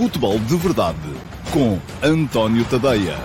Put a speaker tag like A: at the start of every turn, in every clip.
A: Futebol de Verdade com António Tadeia.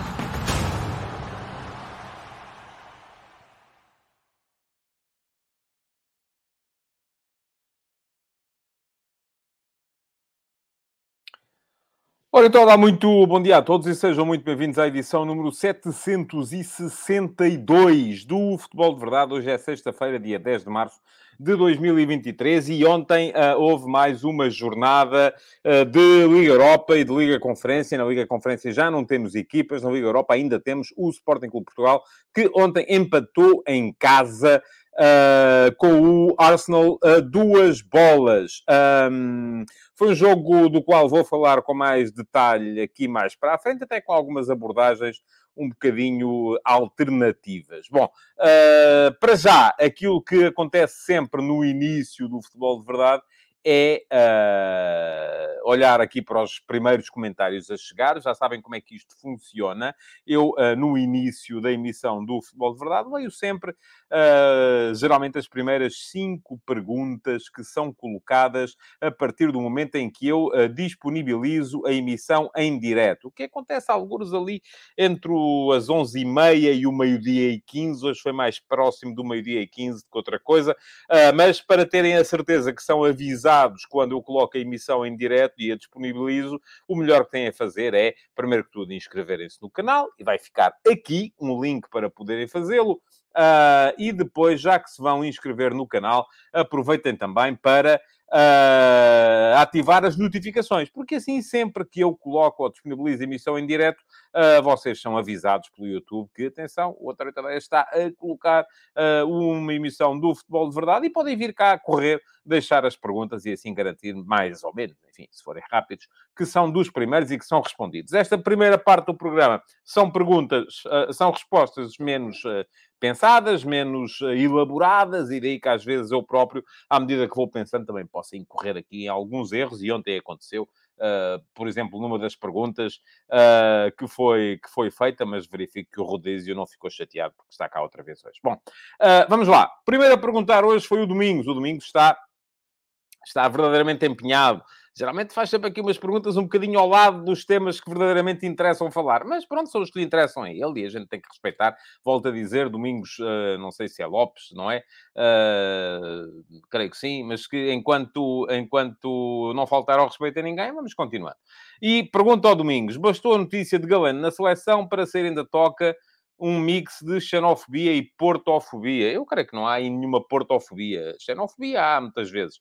B: Ora, então, olá, muito bom dia a todos e sejam muito bem-vindos à edição número 762 do Futebol de Verdade. Hoje é sexta-feira, dia 10 de março de 2023 e ontem uh, houve mais uma jornada uh, de Liga Europa e de Liga Conferência. Na Liga Conferência já não temos equipas, na Liga Europa ainda temos o Sporting Clube Portugal, que ontem empatou em casa Uh, com o Arsenal a uh, duas bolas. Um, foi um jogo do qual vou falar com mais detalhe aqui mais para a frente, até com algumas abordagens um bocadinho alternativas. Bom, uh, para já, aquilo que acontece sempre no início do futebol de verdade é uh, olhar aqui para os primeiros comentários a chegar. Já sabem como é que isto funciona. Eu, uh, no início da emissão do Futebol de Verdade, leio sempre, uh, geralmente, as primeiras cinco perguntas que são colocadas a partir do momento em que eu disponibilizo a emissão em direto. O que acontece alguns ali entre as 11h30 e o meio-dia e 15. Hoje foi mais próximo do meio-dia e 15 do que outra coisa. mas para terem a certeza que são avisados quando eu coloco a emissão em direto e a disponibilizo, o melhor que têm a fazer é, primeiro que tudo, inscreverem-se no canal e vai ficar aqui um link para poderem fazê-lo. Uh, e depois, já que se vão inscrever no canal, aproveitem também para uh, ativar as notificações, porque assim, sempre que eu coloco ou disponibilizo emissão em direto, uh, vocês são avisados pelo YouTube que, atenção, o Outra Tareia está a colocar uma emissão do Futebol de Verdade e podem vir cá correr, deixar as perguntas e assim garantir mais ou menos, enfim, se forem rápidos, que são dos primeiros e que são respondidos. Esta primeira parte do programa são perguntas, são respostas menos pensadas, menos elaboradas, e daí que às vezes eu próprio, à medida que vou pensando, também posso incorrer aqui em alguns erros, e ontem aconteceu. Uh, por exemplo, numa das perguntas uh, que, foi, que foi feita, mas verifico que o Rodízio não ficou chateado porque está cá outra vez hoje. Bom, uh, vamos lá. Primeiro a perguntar hoje foi o Domingos. O Domingos está, está verdadeiramente empenhado geralmente faz sempre aqui umas perguntas um bocadinho ao lado dos temas que verdadeiramente interessam falar. Mas pronto, são os que lhe interessam a ele e a gente tem que respeitar. Volto a dizer, Domingos, uh, não sei se é Lopes, não é? Uh, creio que sim, mas que enquanto, enquanto não faltar ao respeito a ninguém, vamos continuar. E pergunto ao Domingos, bastou a notícia de Galeno na seleção para sair ainda toca um mix de xenofobia e portofobia. Eu creio que não há nenhuma portofobia. Xenofobia há muitas vezes,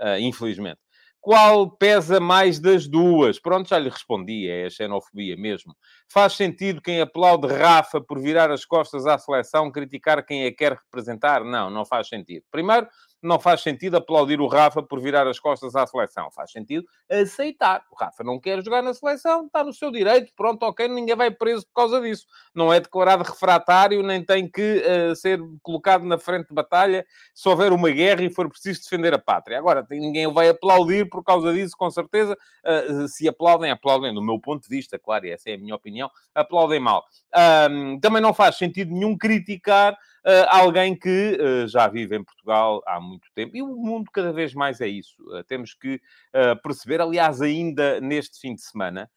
B: uh, infelizmente. Qual pesa mais das duas? Pronto, já lhe respondi, é a xenofobia mesmo. Faz sentido quem aplaude Rafa por virar as costas à seleção criticar quem a quer representar? Não, não faz sentido. Primeiro, não faz sentido aplaudir o Rafa por virar as costas à seleção. Faz sentido aceitar. O Rafa não quer jogar na seleção, está no seu direito, pronto, ok, ninguém vai preso por causa disso. Não é declarado refratário, nem tem que uh, ser colocado na frente de batalha se houver uma guerra e for preciso defender a pátria. Agora, ninguém vai aplaudir por causa disso, com certeza. Uh, se aplaudem, aplaudem, do meu ponto de vista, claro, essa é a minha opinião, aplaudem mal. Um, também não faz sentido nenhum criticar uh, alguém que já vive em Portugal há muito tempo. E o mundo cada vez mais é isso. Uh, temos que perceber, aliás, ainda neste fim de semana,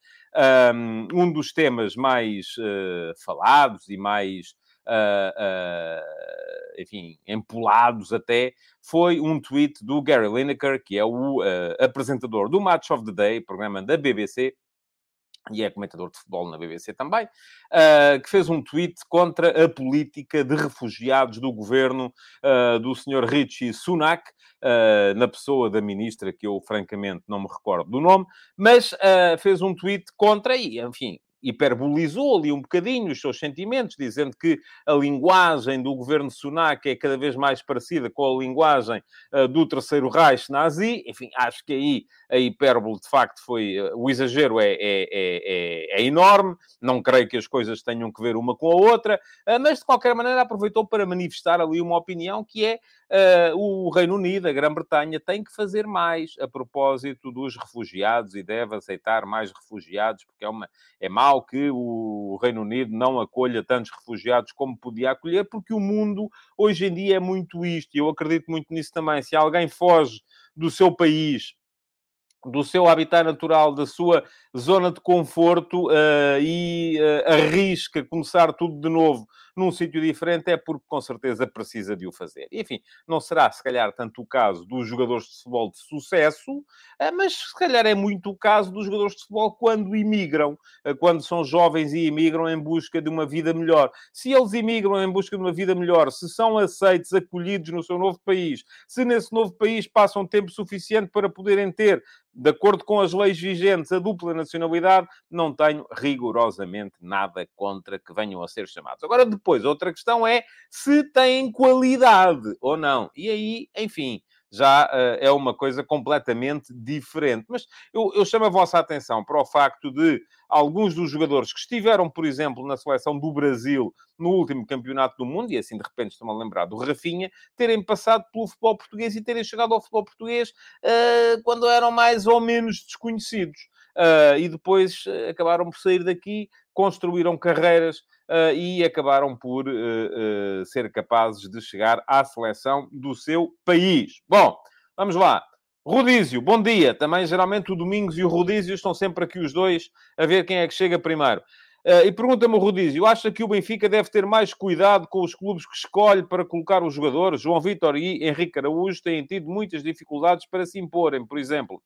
B: um dos temas mais falados e mais. enfim, empolados até, foi um tweet do Gary Lineker, que é o apresentador do Match of the Day, programa da BBC, e é comentador de futebol na BBC também, uh, que fez um tweet contra a política de refugiados do governo uh, do Sr. Richie Sunak, uh, na pessoa da ministra, que eu francamente não me recordo do nome, mas fez um tweet contra, e enfim, hiperbolizou ali um bocadinho os seus sentimentos, dizendo que a linguagem do governo Sunak é cada vez mais parecida com a linguagem uh, do Terceiro Reich nazi. Enfim, acho que aí a hipérbole, de facto, foi... Uh, o exagero é, é, é, é, enorme. Não creio que as coisas tenham que ver uma com a outra. Uh, mas, de qualquer maneira, aproveitou para manifestar ali uma opinião que é o Reino Unido, a Grã-Bretanha, tem que fazer mais a propósito dos refugiados e deve aceitar mais refugiados, porque é, uma, é mau que o Reino Unido não acolha tantos refugiados como podia acolher, porque o mundo hoje em dia é muito isto, e eu acredito muito nisso também. Se alguém foge do seu país do seu habitat natural, da sua zona de conforto uh, e uh, arrisca começar tudo de novo num sítio diferente, é porque com certeza precisa de o fazer. Enfim, não será se calhar tanto o caso dos jogadores de futebol de sucesso, uh, mas se calhar é muito o caso dos jogadores de futebol quando imigram, quando são jovens e imigram em busca de uma vida melhor. Se eles imigram em busca de uma vida melhor, se são aceitos, acolhidos no seu novo país, se nesse novo país passam tempo suficiente para poderem ter de acordo com as leis vigentes, a dupla nacionalidade, não tenho rigorosamente nada contra que venham a ser chamados. Agora, depois, outra questão é se têm qualidade ou não. E aí, enfim, já uh, é uma coisa completamente diferente. Mas eu, eu, chamo a vossa atenção para o facto de alguns dos jogadores que estiveram, por exemplo, na seleção do Brasil no último campeonato do mundo, e assim de repente estão a lembrar do Rafinha, terem passado pelo futebol português e terem chegado ao futebol português uh, quando eram mais ou menos desconhecidos. Uh, e depois acabaram por sair daqui, construíram carreiras e acabaram por ser capazes de chegar à seleção do seu país. Bom, vamos lá. Rodízio, bom dia. Também, geralmente, o Domingos e o Rodízio estão sempre aqui os dois a ver quem é que chega primeiro. Uh, e pergunta-me o Rodízio, acha que o Benfica deve ter mais cuidado com os clubes que escolhe para colocar os jogadores? João Vitor e Henrique Araújo têm tido muitas dificuldades para se imporem, por exemplo.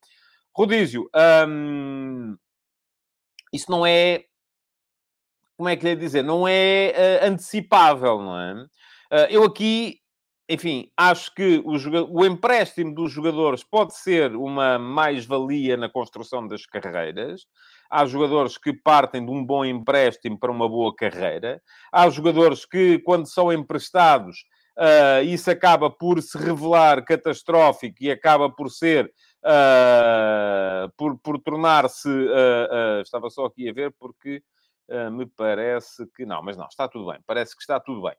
B: Rodízio, hum, isso não é... Como é que lhe dizer? Não é uh, antecipável, não é? Uh, eu aqui enfim, acho que o, o, empréstimo dos jogadores pode ser uma mais-valia na construção das carreiras. Há jogadores que partem de um bom empréstimo para uma boa carreira. Há jogadores que, quando são emprestados, uh, isso acaba por se revelar catastrófico e acaba por ser. Uh, por, por tornar-se. Uh, estava só aqui a ver porque me parece que não, mas não, está tudo bem, parece que está tudo bem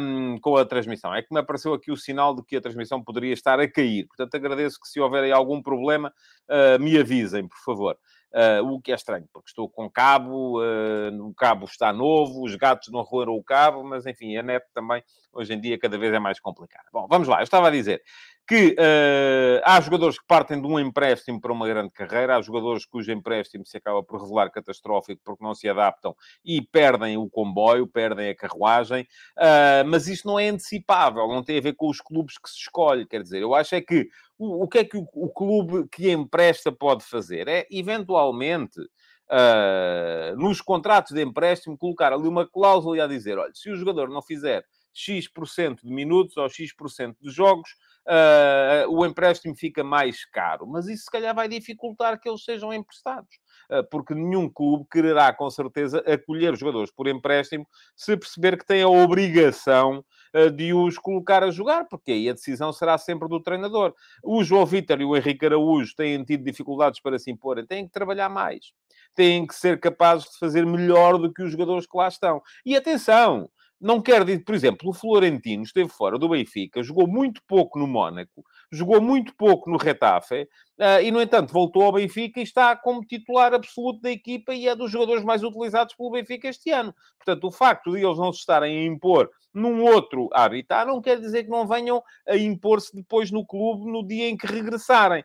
B: um, com a transmissão. É que me apareceu aqui o sinal de que a transmissão poderia estar a cair, portanto agradeço que se houver algum problema, uh, me avisem, por favor. Uh, o que é estranho, porque estou com cabo, uh, o cabo está novo, os gatos não roeram o cabo, mas enfim, a net também hoje em dia cada vez é mais complicada. Bom, vamos lá, eu estava a dizer que uh, há jogadores que partem de um empréstimo para uma grande carreira, há jogadores cujo empréstimo se acaba por revelar catastrófico porque não se adaptam e perdem o comboio, perdem a carruagem, uh, mas isso não é antecipável, não tem a ver com os clubes que se escolhe, quer dizer, eu acho é que o, o que é que o, o, clube que empresta pode fazer? É, eventualmente, uh, nos contratos de empréstimo, colocar ali uma cláusula a dizer, olha, se o jogador não fizer X% de minutos ou X% de jogos, uh, o empréstimo fica mais caro. Mas isso, se calhar, vai dificultar que eles sejam emprestados. Uh, porque nenhum clube quererá, com certeza, acolher jogadores por empréstimo se perceber que tem a obrigação uh, de os colocar a jogar, porque aí a decisão será sempre do treinador. O João Vitor e o Henrique Araújo têm tido dificuldades para se imporem, têm que trabalhar mais. Têm que ser capazes de fazer melhor do que os jogadores que lá estão. E atenção, não quer dizer, por exemplo, o Florentino esteve fora do Benfica, jogou muito pouco no Mónaco, jogou muito pouco no Retafe, uh, e, no entanto, voltou ao Benfica e está como titular absoluto da equipa e é dos jogadores mais utilizados pelo Benfica este ano. Portanto, o facto de eles não se estarem a impor num outro habitat não quer dizer que não venham a impor-se depois no clube no dia em que regressarem.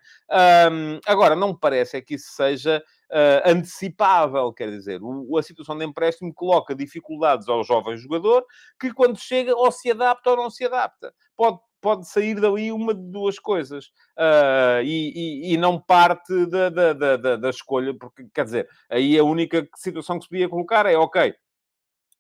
B: Um, agora, não me parece é que isso seja uh, antecipável, quer dizer, o, a situação de empréstimo coloca dificuldades ao jovem jogador que quando chega ou se adapta ou não se adapta. Pode pode sair dali uma de duas coisas uh, e, e, e, não parte da, da, da, da, escolha, porque quer dizer, aí a única situação que se podia colocar é ok,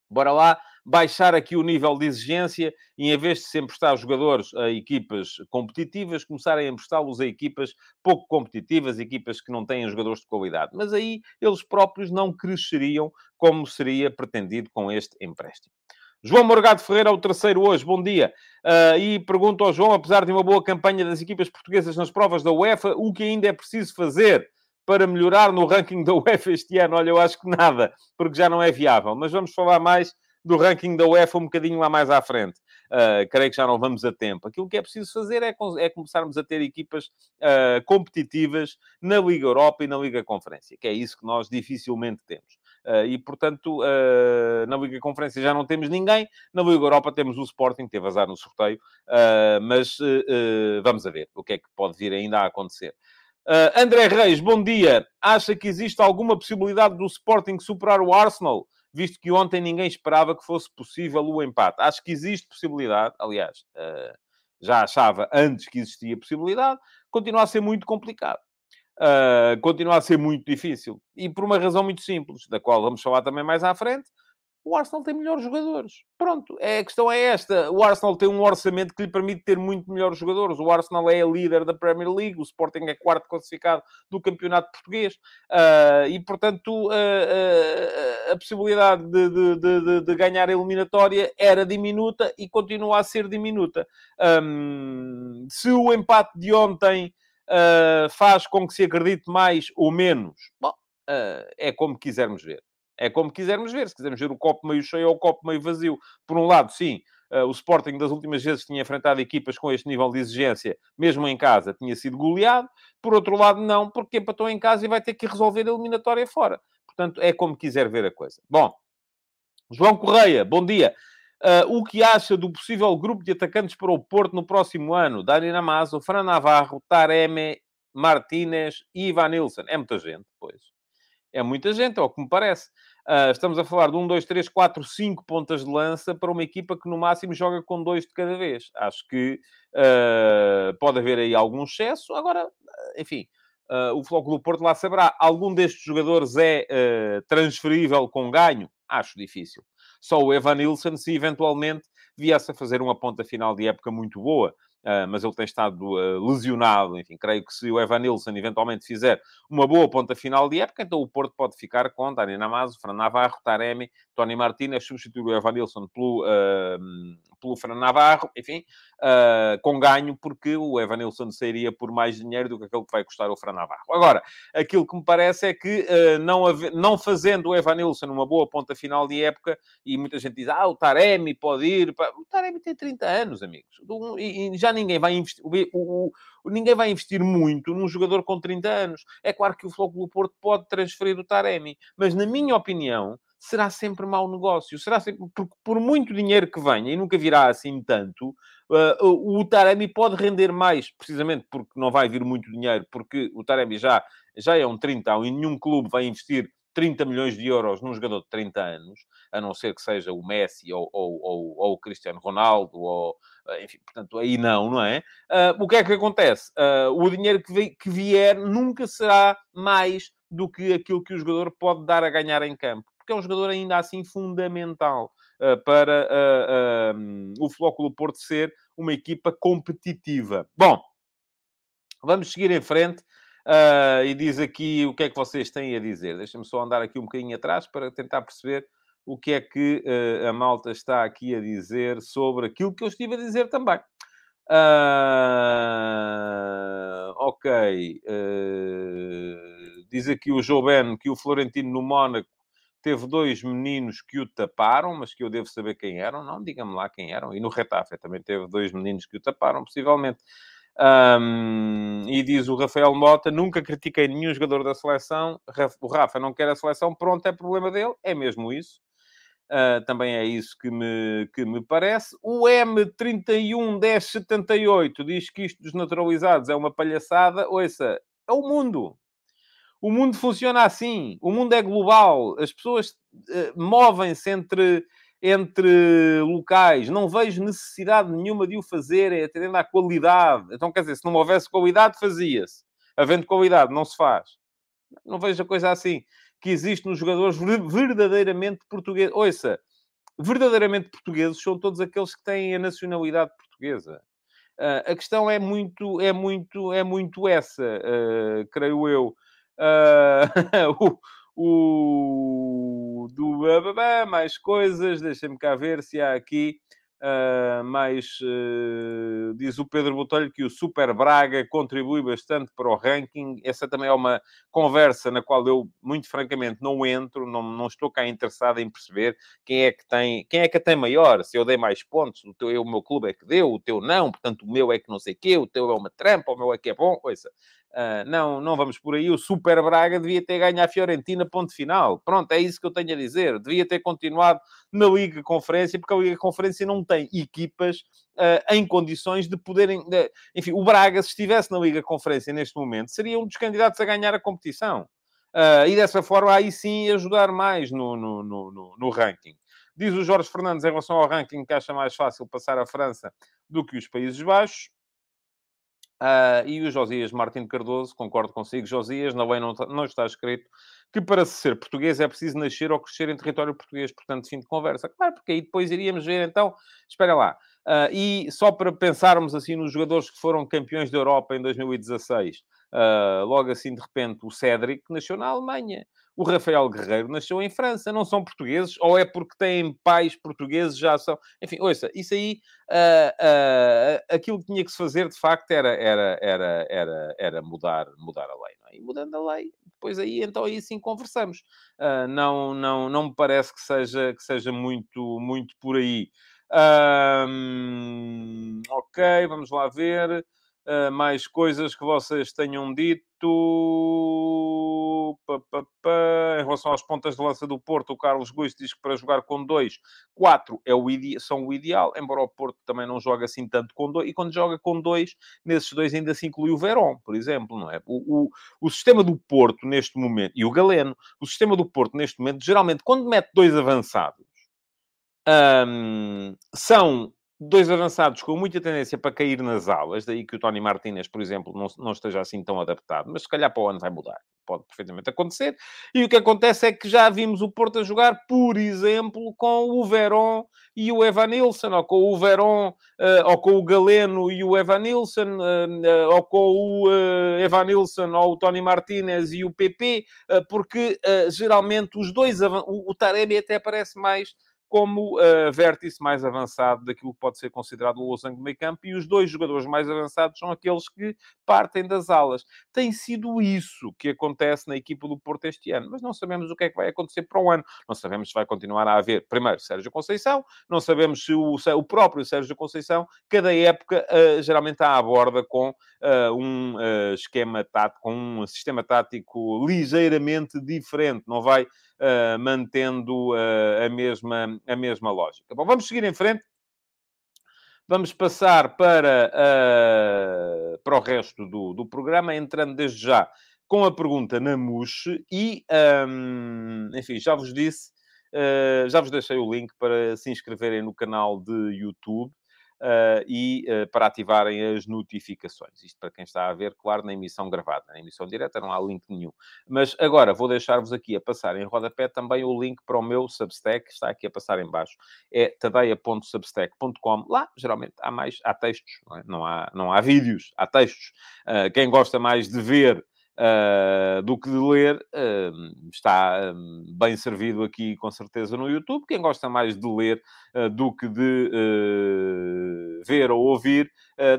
B: bora lá baixar aqui o nível de exigência e, em vez de se emprestar jogadores a equipas competitivas, começarem a emprestá-los a equipas pouco competitivas, equipas que não têm jogadores de qualidade. Mas aí eles próprios não cresceriam como seria pretendido com este empréstimo. João Morgado Ferreira, o terceiro hoje, bom dia. Uh, e pergunto ao João, apesar de uma boa campanha das equipas portuguesas nas provas da UEFA, o que ainda é preciso fazer para melhorar no ranking da UEFA este ano? Olha, eu acho que nada, porque já não é viável. Mas vamos falar mais do ranking da UEFA um bocadinho lá mais à frente. Uh, creio que já não vamos a tempo. Aquilo que é preciso fazer é, é começarmos a ter equipas uh, competitivas na Liga Europa e na Liga Conferência, que é isso que nós dificilmente temos. Uh, e, portanto, na Liga Conferência já não temos ninguém, na Liga Europa temos o Sporting, teve azar no sorteio, mas vamos a ver o que é que pode vir ainda a acontecer. André Reis, bom dia. Acha que existe alguma possibilidade do Sporting superar o Arsenal? Visto que ontem ninguém esperava que fosse possível o empate. Acho que existe possibilidade. Aliás, já achava antes que existia possibilidade. Continua a ser muito complicado. Uh, continua a ser muito difícil. E por uma razão muito simples, da qual vamos falar também mais à frente o Arsenal tem melhores jogadores. Pronto, é, a questão é esta. O Arsenal tem um orçamento que lhe permite ter muito melhores jogadores. O Arsenal é a líder da Premier League, o Sporting é quarto classificado do campeonato português. Uh, e, portanto, uh, uh, a possibilidade de, de, de, de, ganhar a eliminatória era diminuta e continua a ser diminuta. Um, se o empate de ontem faz com que se acredite mais ou menos, bom, é como quisermos ver. É como quisermos ver. Se quisermos ver o copo meio cheio ou o copo meio vazio. Por um lado, sim, uh, o Sporting das últimas vezes tinha enfrentado equipas com este nível de exigência, mesmo em casa, tinha sido goleado. Por outro lado, não, porque empatou em casa e vai ter que resolver a eliminatória fora. Portanto, é como quiser ver a coisa. Bom, João Correia, bom dia. Uh, o que acha do possível grupo de atacantes para o Porto no próximo ano? Dani Namazo, Fran Navarro, Tareme, Martínez e Ivan Nilsson. É muita gente, pois. É muita gente, é o que me parece. Uh, estamos a falar de um, dois, três, quatro, cinco pontas de lança para uma equipa que no máximo joga com dois de cada vez. Acho que uh, pode haver aí algum excesso. Agora, enfim, uh, o Floco do Porto lá saberá. Algum destes jogadores é transferível com ganho? Acho difícil. Só o Evan Nilsson, se eventualmente viesse a fazer uma ponta final de época muito boa. Uh, mas ele tem estado uh, lesionado. Enfim, creio que se o Evan Nilsson eventualmente fizer uma boa ponta final de época, então o Porto pode ficar com Dani Namazo, Fran Navarro, Taremi, Tony Martínez, substituir o Evan Nilsson pelo, uh, pelo Fran Navarro, enfim, com ganho, porque o Evan Nilsson sairia por mais dinheiro do que aquele que vai custar o Fran Navarro. Agora, aquilo que me parece é que não, não fazendo o Evan Nilsson uma boa ponta final de época, e muita gente diz, ah, o Taremi pode ir... O Taremi tem 30 anos, amigos, e, e já ninguém vai investir, o, o, ninguém vai investir muito num jogador com 30 anos. É claro que o Flóculo Porto pode transferir o Taremi, mas na minha opinião, será sempre mau negócio. Será sempre, por, por muito dinheiro que venha, e nunca virá assim tanto, uh, o, o Taremi pode render mais, precisamente porque não vai vir muito dinheiro, porque o Taremi já, já é um 30 e nenhum clube vai investir 30 milhões de euros num jogador de 30 anos, a não ser que seja o Messi ou, ou, ou, ou o Cristiano Ronaldo, ou, eh, enfim, portanto, aí não, não é? Uh, o que é que acontece? Uh, o dinheiro que, vi, que vier nunca será mais do que aquilo que o jogador pode dar a ganhar em campo, porque é um jogador ainda assim fundamental uh, para o Flóculo Porto ser uma equipa competitiva. Bom, vamos seguir em frente. Uh, e diz aqui o que é que vocês têm a dizer. Deixa-me só andar aqui um bocadinho atrás para tentar perceber o que é que uh, a malta está aqui a dizer sobre aquilo que eu estive a dizer também. Uh, ok. diz aqui o Joe Ben que o Florentino no Mónaco teve dois meninos que o taparam, mas que eu devo saber quem eram. Não, diga-me lá quem eram. E no Retafe também teve dois meninos que o taparam, possivelmente. Um, e diz o Rafael Mota: nunca critiquei nenhum jogador da seleção. O Rafa não quer a seleção, pronto, é problema dele. É mesmo isso. Uh, também é isso que me, que me parece. O M311078 diz que isto dos naturalizados é uma palhaçada. Ouça, é o mundo. O mundo funciona assim. O mundo é global. As pessoas uh, movem-se entre entre locais. Não vejo necessidade nenhuma de o fazer, é atendendo à qualidade. Então, quer dizer, se não houvesse qualidade, fazia-se. Havendo qualidade, não se faz. Não vejo a coisa assim. Que existe nos jogadores verdadeiramente portugueses. Ouça, verdadeiramente portugueses são todos aqueles que têm a nacionalidade portuguesa. Uh, a questão é muito, é muito, é muito essa, uh, creio eu. Uh, o do mais coisas, deixem-me cá ver se há aqui uh, mais. Uh, diz o Pedro Botelho que o Super Braga contribui bastante para o ranking. Essa também é uma conversa na qual eu, muito francamente, não entro, não, não estou cá interessado em perceber quem é que tem, quem é que tem maior, se eu dei mais pontos, o, teu, o meu clube é que deu, o teu não, portanto o meu é que não sei o quê, o teu é uma trampa, o meu é que é bom, coisa. Uh, não, não vamos por aí. O Super Braga devia ter ganho a Fiorentina, ponto final. Pronto, é isso que eu tenho a dizer. Devia ter continuado na Liga Conferência, porque a Liga Conferência não tem equipas uh, em condições de poderem. De... Enfim, o Braga, se estivesse na Liga Conferência neste momento, seria um dos candidatos a ganhar a competição. Uh, e dessa forma, aí sim ajudar mais no, no, no, no, ranking. Diz o Jorge Fernandes em relação ao ranking que acha mais fácil passar a França do que os Países Baixos. Uh, e o Josias Martins Cardoso, concordo consigo, Josias, na lei não, não está escrito que para ser português é preciso nascer ou crescer em território português, portanto, fim de conversa. Claro, porque aí depois iríamos ver, então, espera lá. Uh, e só para pensarmos assim nos jogadores que foram campeões da Europa em 2016, uh, logo assim de repente o Cédric nasceu na Alemanha. O Rafael Guerreiro nasceu em França, não são portugueses, ou é porque têm pais portugueses, já são. Enfim, ouça, isso aí, uh, uh, aquilo que tinha que se fazer de facto era, era, era, era, era mudar, mudar a lei, é? E mudando a lei, depois aí, então aí sim conversamos. Uh, não, não, não me parece que seja, que seja muito, muito por aí. ok, vamos lá ver. Uh, mais coisas que vocês tenham dito. Em relação às pontas de lança do Porto, o Carlos Guiz diz que para jogar com dois, quatro é o são o ideal, embora o Porto também não joga assim tanto com dois. E quando joga com dois, nesses dois ainda se inclui o Verón, por exemplo, não é? O, o, o sistema do Porto neste momento, e o Galeno, o sistema do Porto neste momento, geralmente, quando mete dois avançados, um, são dois avançados com muita tendência para cair nas alas, daí que o Tony Martinez, por exemplo, não, não esteja assim tão adaptado, mas se calhar para o ano vai mudar, pode perfeitamente acontecer. E o que acontece é que já vimos o Porto a jogar, por exemplo, com o Verón e o Evanilson, ou com o Verón, uh, ou com o Galeno e o Evanilson, uh, uh, ou com o Evanilson, ou o Tony Martinez e o PP, porque geralmente os dois, o, Taremi até aparece mais como uh, vértice mais avançado daquilo que pode ser considerado o losango do meio campo, e os dois jogadores mais avançados são aqueles que partem das alas. Tem sido isso que acontece na equipa do Porto este ano, mas não sabemos o que é que vai acontecer para o ano. Não sabemos se vai continuar a haver, primeiro, Sérgio Conceição, não sabemos se o, se o próprio Sérgio Conceição, cada época, uh, geralmente está à borda com uh, um esquema tático, com um sistema tático ligeiramente diferente, não vai uh, mantendo uh, a, mesma, a mesma lógica. Bom, vamos seguir em frente. Vamos passar para, uh, para o resto do, do programa, entrando desde já com a pergunta na MUS e, um, enfim, já vos disse, já vos deixei o link para se inscreverem no canal de YouTube uh, e uh, para ativarem as notificações. Isto para quem está a ver, claro, na emissão gravada. Na emissão direta não há link nenhum. Mas agora vou deixar-vos aqui a passar em rodapé também o link para o meu Substack, que está aqui a passar em baixo. É tadeia.substack.com. Lá, geralmente, há mais, há textos, não, é? não, há, não há vídeos, há textos. Uh, quem gosta mais de ver uh, do que de ler, uh, está um, bem servido aqui, com certeza, no YouTube. Quem gosta mais de ler uh, do que de ver ou ouvir,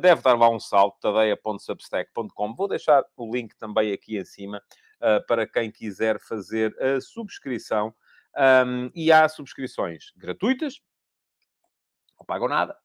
B: deve dar lá um salto, tadeia.substack.com. Vou deixar o link também aqui em cima para quem quiser fazer a subscrição. Um, e há subscrições gratuitas, não pagam nada,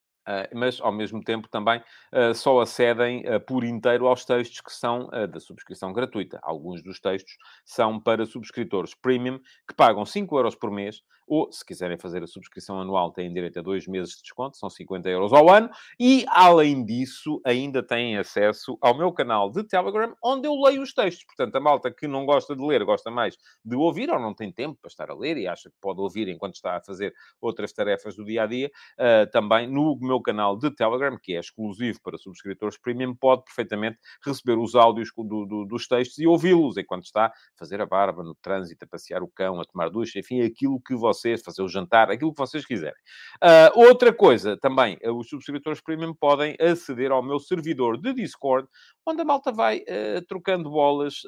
B: mas ao mesmo tempo também uh, só acedem uh, por inteiro aos textos que são da subscrição gratuita. Alguns dos textos são para subscritores premium que pagam 5 euros por mês ou, se quiserem fazer a subscrição anual, têm direito a dois meses de desconto, são 50 euros ao ano. E, além disso, ainda têm acesso ao meu canal de Telegram, onde eu leio os textos. Portanto, a malta que não gosta de ler, gosta mais de ouvir, ou não tem tempo para estar a ler e acha que pode ouvir enquanto está a fazer outras tarefas do dia a dia, uh, também no meu canal de Telegram, que é exclusivo para subscritores premium, pode perfeitamente receber os áudios do, do, dos textos e ouvi-los enquanto está a fazer a barba, no trânsito, a passear o cão, a tomar ducha, enfim, aquilo que você vocês, fazer o jantar, aquilo que vocês quiserem. Uh, outra coisa também, uh, os subscritores premium podem aceder ao meu servidor de Discord, onde a malta vai uh, trocando bolas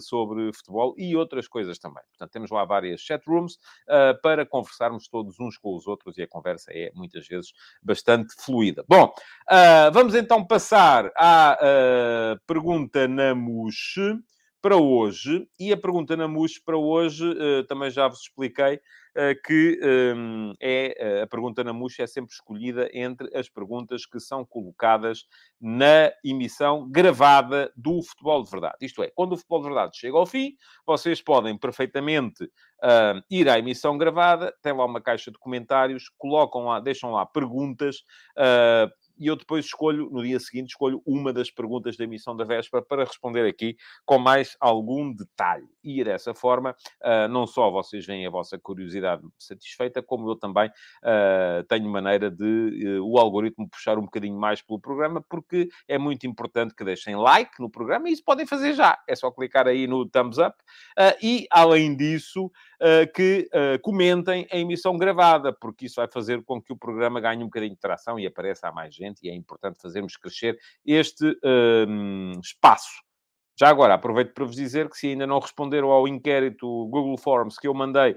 B: sobre futebol e outras coisas também. Portanto, temos lá várias chatrooms para conversarmos todos uns com os outros e a conversa é muitas vezes bastante fluida. Bom, vamos então passar à pergunta na para hoje. E a pergunta na MUS para hoje, também já vos expliquei, que um, é a pergunta na MUS é sempre escolhida entre as perguntas que são colocadas na emissão gravada do Futebol de Verdade. Isto é, quando o Futebol de Verdade chega ao fim, vocês podem perfeitamente uh, ir à emissão gravada, tem lá uma caixa de comentários, colocam lá, deixam lá perguntas, e eu depois escolho, no dia seguinte, escolho uma das perguntas da emissão da véspera para responder aqui com mais algum detalhe. E dessa forma, uh, não só vocês veem a vossa curiosidade satisfeita, como eu também uh, tenho maneira de uh, o algoritmo puxar um bocadinho mais pelo programa, porque é muito importante que deixem like no programa, e isso podem fazer já. É só clicar aí no thumbs up. e, além disso, que comentem a emissão gravada, porque isso vai fazer com que o programa ganhe um bocadinho de tração e apareça a mais gente e é importante fazermos crescer este um, espaço. Já agora, aproveito para vos dizer que se ainda não responderam ao inquérito Google Forms que eu mandei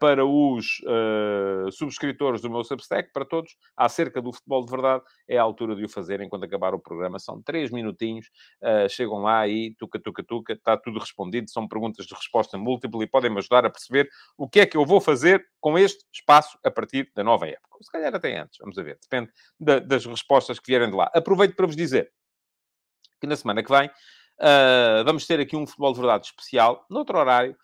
B: para os uh, subscritores do meu Substack, para todos, acerca do futebol de verdade, é a altura de o fazerem quando acabar o programa. São três minutinhos, uh, chegam lá e tuca, tuca, tuca, está tudo respondido. São perguntas de resposta múltipla e podem-me ajudar a perceber o que é que eu vou fazer com este espaço a partir da nova época. Se calhar até antes, vamos ver. Depende da, das respostas que vierem de lá. Aproveito para vos dizer que na semana que vem Uh, vamos ter aqui um futebol de verdade especial, noutro horário,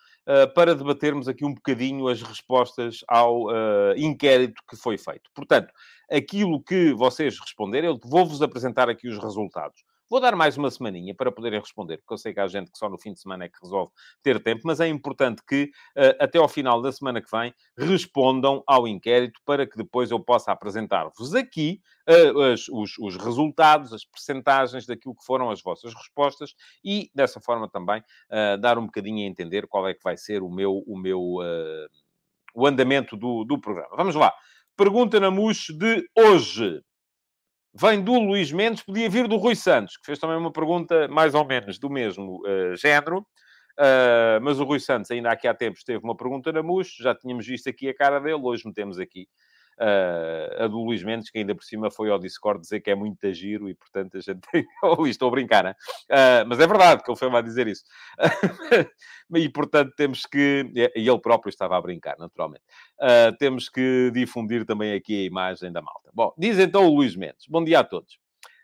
B: para debatermos aqui um bocadinho as respostas ao uh, inquérito que foi feito. Portanto, aquilo que vocês responderem, eu vou-vos apresentar aqui os resultados. Vou dar mais uma semaninha para poderem responder, porque eu sei que há gente que só no fim de semana é que resolve ter tempo, mas é importante que uh, até ao final da semana que vem respondam ao inquérito para que depois eu possa apresentar-vos aqui uh, os, os, os, resultados, as percentagens daquilo que foram as vossas respostas e dessa forma também uh, dar um bocadinho a entender qual é que vai ser o meu, o meu o andamento do, do programa. Vamos lá. Pergunta na MUS de hoje vem do Luís Mendes, podia vir do Rui Santos, que fez também uma pergunta mais ou menos do mesmo uh, género. Uh, mas o Rui Santos, ainda aqui há tempos, teve uma pergunta na MUS, já tínhamos visto aqui a cara dele, hoje metemos aqui uh, a do Luís Mendes, que ainda por cima foi ao Discord dizer que é muito giro e, portanto, a gente tem... oh, estou a brincar, uh, mas é verdade que ele foi lá dizer isso. e, portanto, temos que... E ele próprio estava a brincar, naturalmente. Uh, temos que difundir também aqui a imagem da malta. Bom, diz então o Luís Mendes. Bom dia a todos.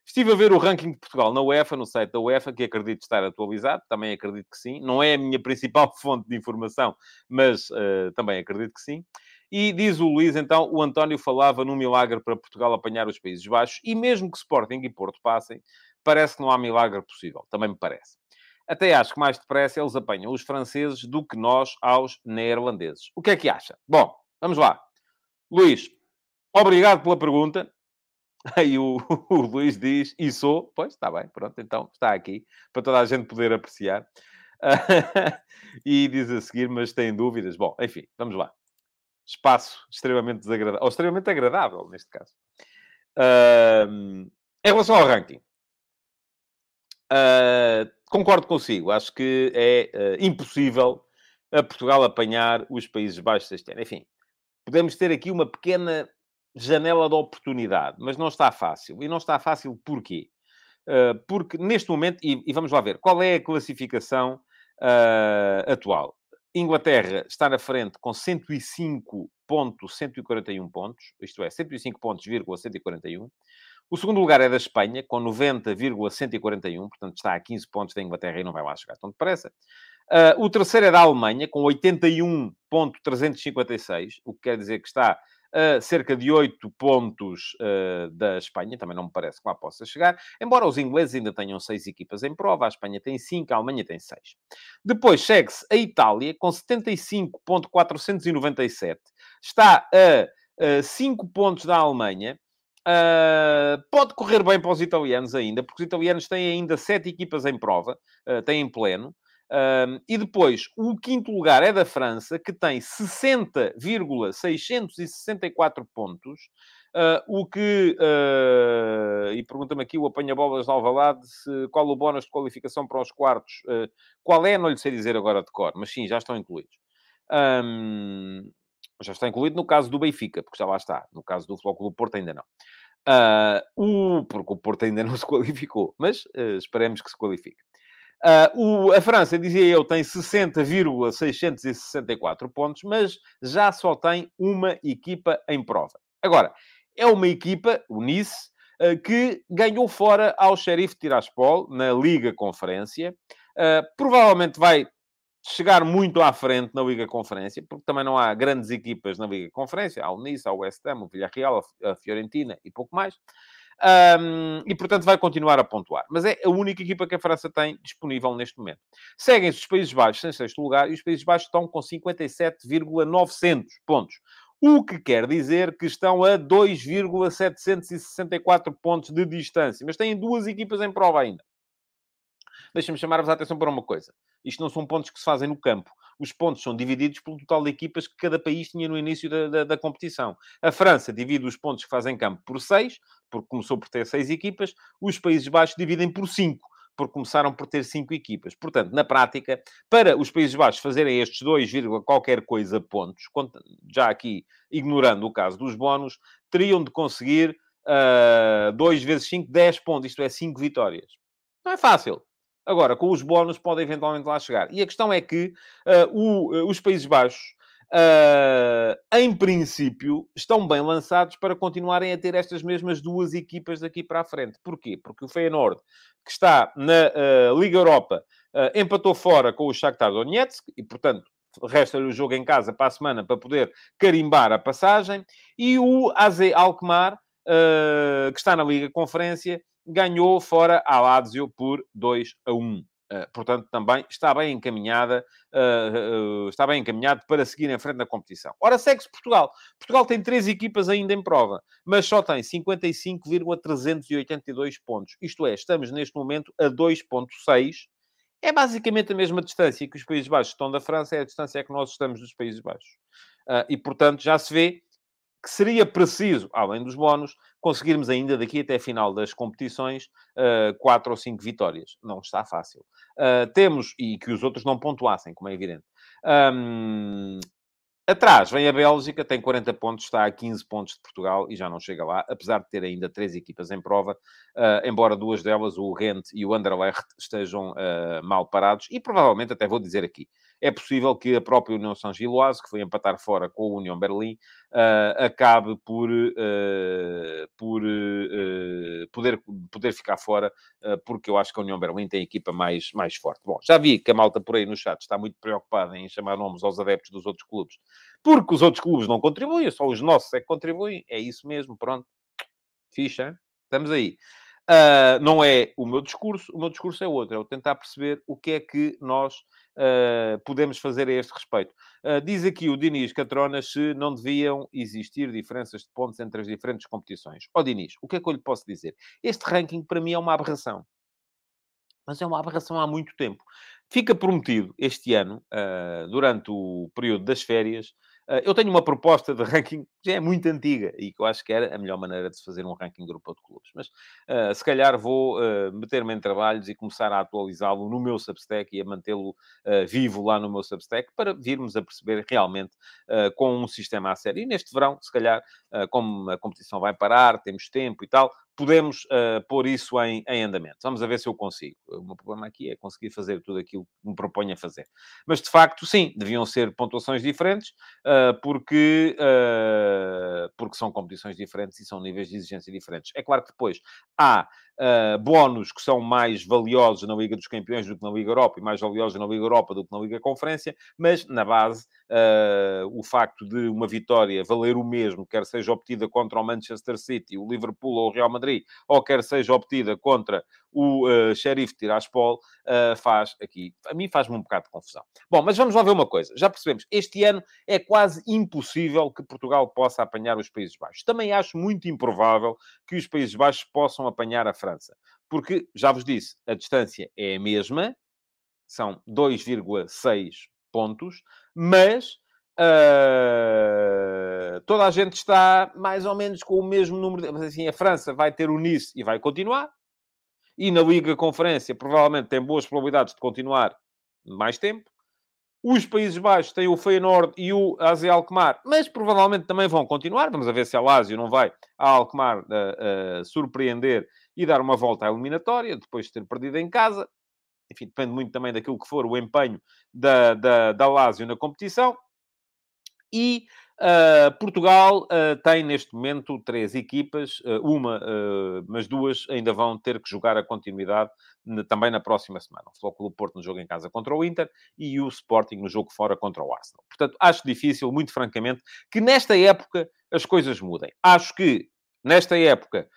B: Estive a ver o ranking de Portugal na UEFA, no site da UEFA, que acredito estar atualizado, também acredito que sim. Não é a minha principal fonte de informação, mas uh, também acredito que sim. E diz o Luís, então, o António falava num milagre para Portugal apanhar os Países Baixos, e mesmo que Sporting e Porto passem, parece que não há milagre possível. Também me parece. Até acho que mais depressa eles apanham os franceses do que nós aos neerlandeses. O que é que acha? Bom, vamos lá. Luís, obrigado pela pergunta. Aí o, o Luís diz, e sou. Pois, está bem, pronto, então está aqui, para toda a gente poder apreciar. e diz a seguir, mas tem dúvidas. Bom, enfim, vamos lá espaço extremamente desagradável, ou extremamente agradável, neste caso. Uh, em relação ao ranking, uh, concordo consigo. Acho que é uh, impossível a Portugal apanhar os Países Baixos este ano. Enfim, podemos ter aqui uma pequena janela de oportunidade, mas não está fácil. E não está fácil porquê? Ah, porque neste momento, e, e, vamos lá ver, qual é a classificação ah, atual? Inglaterra está na frente com 105.141 pontos, isto é, 105 pontos, 141. O segundo lugar é da Espanha, com 90,141, portanto está a 15 pontos da Inglaterra e não vai lá chegar tão depressa. Uh, o terceiro é da Alemanha, com 81,356, o que quer dizer que está cerca de 8 pontos uh, da Espanha, também não me parece que lá possa chegar, embora os ingleses ainda tenham 6 equipas em prova, a Espanha tem 5, a Alemanha tem 6. Depois segue-se a Itália, com 75.497, está a 5 pontos da Alemanha, Uh, pode correr bem para os italianos ainda, porque os italianos têm ainda sete equipas em prova, uh, têm em pleno. Um, e depois, o quinto lugar é da França, que tem 60,664 pontos. Uh, o que, uh, e pergunta-me aqui o apanha-bolas de Alvalade, se, qual o bónus de qualificação para os quartos? Uh, qual é? Não lhe sei dizer agora de cor, mas sim, já estão incluídos. Um, já está incluído no caso do Benfica, porque já lá está. No caso do do Porto ainda não. o, porque o Porto ainda não se qualificou, mas esperemos que se qualifique. Uh, o, a França, dizia eu, tem 60,664 pontos, mas já só tem uma equipa em prova. Agora, é uma equipa, o Nice, uh, que ganhou fora ao Sheriff Tiraspol na Liga Conferência. Uh, provavelmente vai chegar muito à frente na Liga Conferência, porque também não há grandes equipas na Liga Conferência. Há o Nice, há o West Ham, o Villarreal, a Fiorentina e pouco mais. Um, e, portanto, vai continuar a pontuar. Mas é a única equipa que a França tem disponível neste momento. Seguem-se os Países Baixos em sexto lugar e os Países Baixos estão com 57,900 pontos. O que quer dizer que estão a 2,764 pontos de distância. Mas têm duas equipas em prova ainda. Deixem-me chamar-vos a atenção para uma coisa. Isto não são pontos que se fazem no campo. Os pontos são divididos pelo total de equipas que cada país tinha no início da, da, da competição. A França divide os pontos que fazem campo por seis, porque começou por ter seis equipas. Os Países Baixos dividem por cinco, porque começaram por ter cinco equipas. Portanto, na prática, para os Países Baixos fazerem estes 2, qualquer coisa pontos, já aqui ignorando o caso dos bónus, teriam de conseguir uh, 2 vezes 5, 10 pontos, isto é, 5 vitórias. Não é fácil. Agora, com os bónus pode eventualmente lá chegar. E a questão é que uh, o, uh, os Países Baixos, uh, em princípio, estão bem lançados para continuarem a ter estas mesmas duas equipas daqui para a frente. Porquê? Porque o Feyenoord, que está na Liga Europa, empatou fora com o Shakhtar Donetsk e, portanto, resta-lhe o jogo em casa para a semana para poder carimbar a passagem. E o AZ Alkmaar, que está na Liga Conferência, ganhou fora a Lazio por 2 a 1. Uh, portanto, também está bem encaminhada, uh, uh, está bem encaminhado para seguir em frente na competição. Ora, segue-se Portugal. Portugal tem três equipas ainda em prova, mas só tem 55,382 pontos. Isto é, estamos neste momento a 2,6. É basicamente a mesma distância que os Países Baixos estão da França, é a distância que nós estamos dos Países Baixos. e, portanto, já se vê que seria preciso, além dos bónus, conseguirmos ainda daqui até a final das competições uh, quatro ou cinco vitórias. Não está fácil. Uh, temos, e que os outros não pontuassem, como é evidente. Um, atrás vem a Bélgica, tem 40 pontos, está a 15 pontos de Portugal e já não chega lá, apesar de ter ainda três equipas em prova, uh, embora duas delas, o Rent e o Anderlecht, estejam mal parados. E provavelmente, até vou dizer aqui, é possível que a própria União São Giloase, que foi empatar fora com a União Berlim, uh, acabe por, uh, por uh, poder, poder ficar fora, porque eu acho que a União Berlim tem a equipa mais, mais forte. Bom, já vi que a malta por aí no chat está muito preocupada em chamar nomes aos adeptos dos outros clubes, porque os outros clubes não contribuem, só os nossos é que contribuem. É isso mesmo, pronto. Ficha, estamos aí. Uh, não é o meu discurso, o meu discurso é outro, é o tentar perceber o que é que nós uh, podemos fazer a este respeito. Uh, diz aqui o Diniz Catronas se não deviam existir diferenças de pontos entre as diferentes competições. Ó oh, Diniz, o que é que eu lhe posso dizer? Este ranking para mim é uma aberração. Mas é uma aberração há muito tempo. Fica prometido este ano, durante o período das férias, eu tenho uma proposta de ranking que já é muito antiga e que eu acho que era a melhor maneira de se fazer um ranking grupo de clubes. Mas uh, se calhar vou uh, meter-me em trabalhos e começar a atualizá-lo no meu Substack e a mantê-lo uh, vivo lá no meu Substack para virmos a perceber realmente com um sistema a sério. E neste verão, se calhar, como a competição vai parar, temos tempo e tal, podemos uh, pôr isso em, em, andamento. Vamos a ver se eu consigo. O meu problema aqui é conseguir fazer tudo aquilo que me proponho a fazer. Mas, de facto, sim, deviam ser pontuações diferentes, uh, porque, uh, porque são competições diferentes e são níveis de exigência diferentes. É claro que depois há uh, bónus que são mais valiosos na Liga dos Campeões do que na Liga Europa e mais valiosos na Liga Europa do que na Liga Conferência, mas na base uh, o facto de uma vitória valer o mesmo, quer seja obtida contra o Manchester City, o Liverpool ou o Real Madrid, ou quer seja obtida contra o uh, Sheriff Tiraspol, uh, faz aqui, a mim faz-me um bocado de confusão. Bom, mas vamos lá ver uma coisa. Já percebemos, este ano é quase impossível que Portugal possa apanhar os Países Baixos. Também acho muito improvável que os Países Baixos possam apanhar a França. Porque, já vos disse, a distância é a mesma, são 2,6 pontos, mas uh, toda a gente está mais ou menos com o mesmo número. Mas assim, a França vai ter o Nice e vai continuar. E na Liga Conferência, provavelmente tem boas probabilidades de continuar mais tempo. Os Países Baixos têm o Feyenoord e o AZ Alkmaar, mas provavelmente também vão continuar. Vamos ver se a Lazio não vai a Alkmaar uh, uh, surpreender e dar uma volta à eliminatória, depois de ter perdido em casa. enfim, depende muito também daquilo que for o empenho da, da, da Lazio na competição. E uh, Portugal uh, tem neste momento três equipas, uh, uma, mas duas ainda vão ter que jogar a continuidade também na próxima semana. O Flóculo Porto no jogo em casa contra o Inter e o Sporting no jogo fora contra o Arsenal. Portanto, acho difícil, muito francamente, que nesta época as coisas mudem. Acho que nesta época,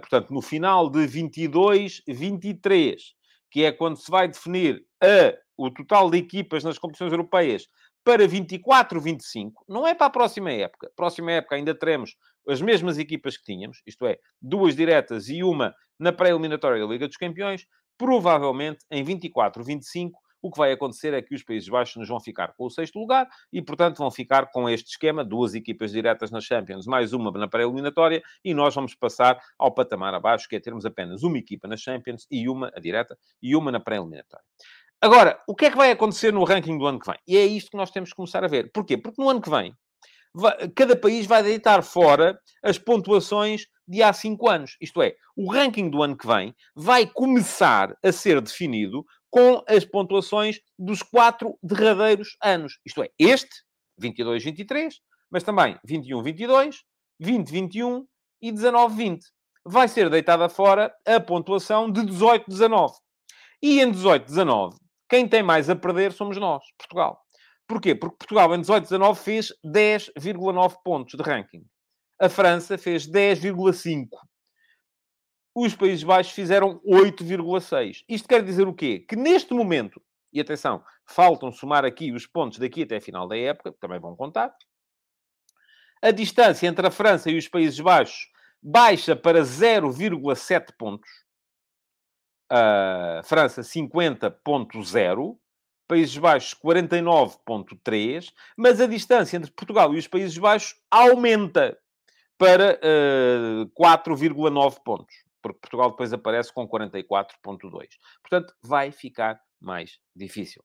B: portanto, no final de 22, 23, que é quando se vai definir a, o total de equipas nas competições europeias para 24, 25, não é para a próxima época. Próxima época ainda teremos as mesmas equipas que tínhamos, isto é, duas diretas e uma na pré-eliminatória da Liga dos Campeões. Provavelmente, em 24, 25, o que vai acontecer é que os Países Baixos nos vão ficar com o sexto lugar e, portanto, vão ficar com este esquema, duas equipas diretas nas Champions, mais uma na pré-eliminatória, e nós vamos passar ao patamar abaixo, que é termos apenas uma equipa nas Champions e uma, a direta, e uma na pré-eliminatória. Agora, o que é que vai acontecer no ranking do ano que vem? E é isto que nós temos que começar a ver. Porquê? Porque no ano que vem, cada país vai deitar fora as pontuações de há cinco anos. Isto é, o ranking do ano que vem vai começar a ser definido com as pontuações dos quatro derradeiros anos. Isto é, este, 22-23, mas também 21-22, 20-21 e 19-20. Vai ser deitada fora a pontuação de 18-19. E em 18-19 quem tem mais a perder somos nós, Portugal. Porquê? Porque Portugal, em 18-19, fez 10,9 pontos de ranking. A França fez 10,5. Os Países Baixos fizeram 8,6. Isto quer dizer o quê? Que neste momento, e atenção, faltam somar aqui os pontos daqui até a final da época, também vão contar. A distância entre a França e os Países Baixos baixa para 0,7 pontos uh, França 50.0, Países Baixos 49.3, mas a distância entre Portugal e os Países Baixos aumenta para uh, ah, 4,9 pontos, porque Portugal depois aparece com 44,2. Portanto, vai ficar mais difícil.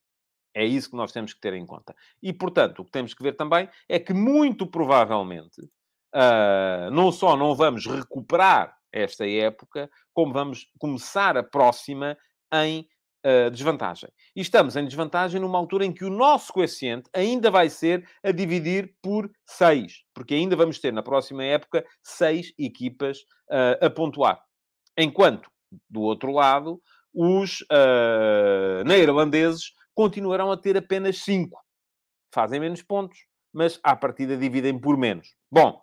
B: É isso que nós temos que ter em conta. E, portanto, o que temos que ver também é que, muito provavelmente, uh, não só não vamos recuperar esta época, como vamos começar a próxima em uh, desvantagem. E estamos em desvantagem numa altura em que o nosso coeficiente ainda vai ser a dividir por 6, porque ainda vamos ter na próxima época 6 equipas uh, a pontuar. Enquanto, do outro lado, os uh, neerlandeses continuarão a ter apenas 5. Fazem menos pontos, mas à partida dividem por menos. Bom,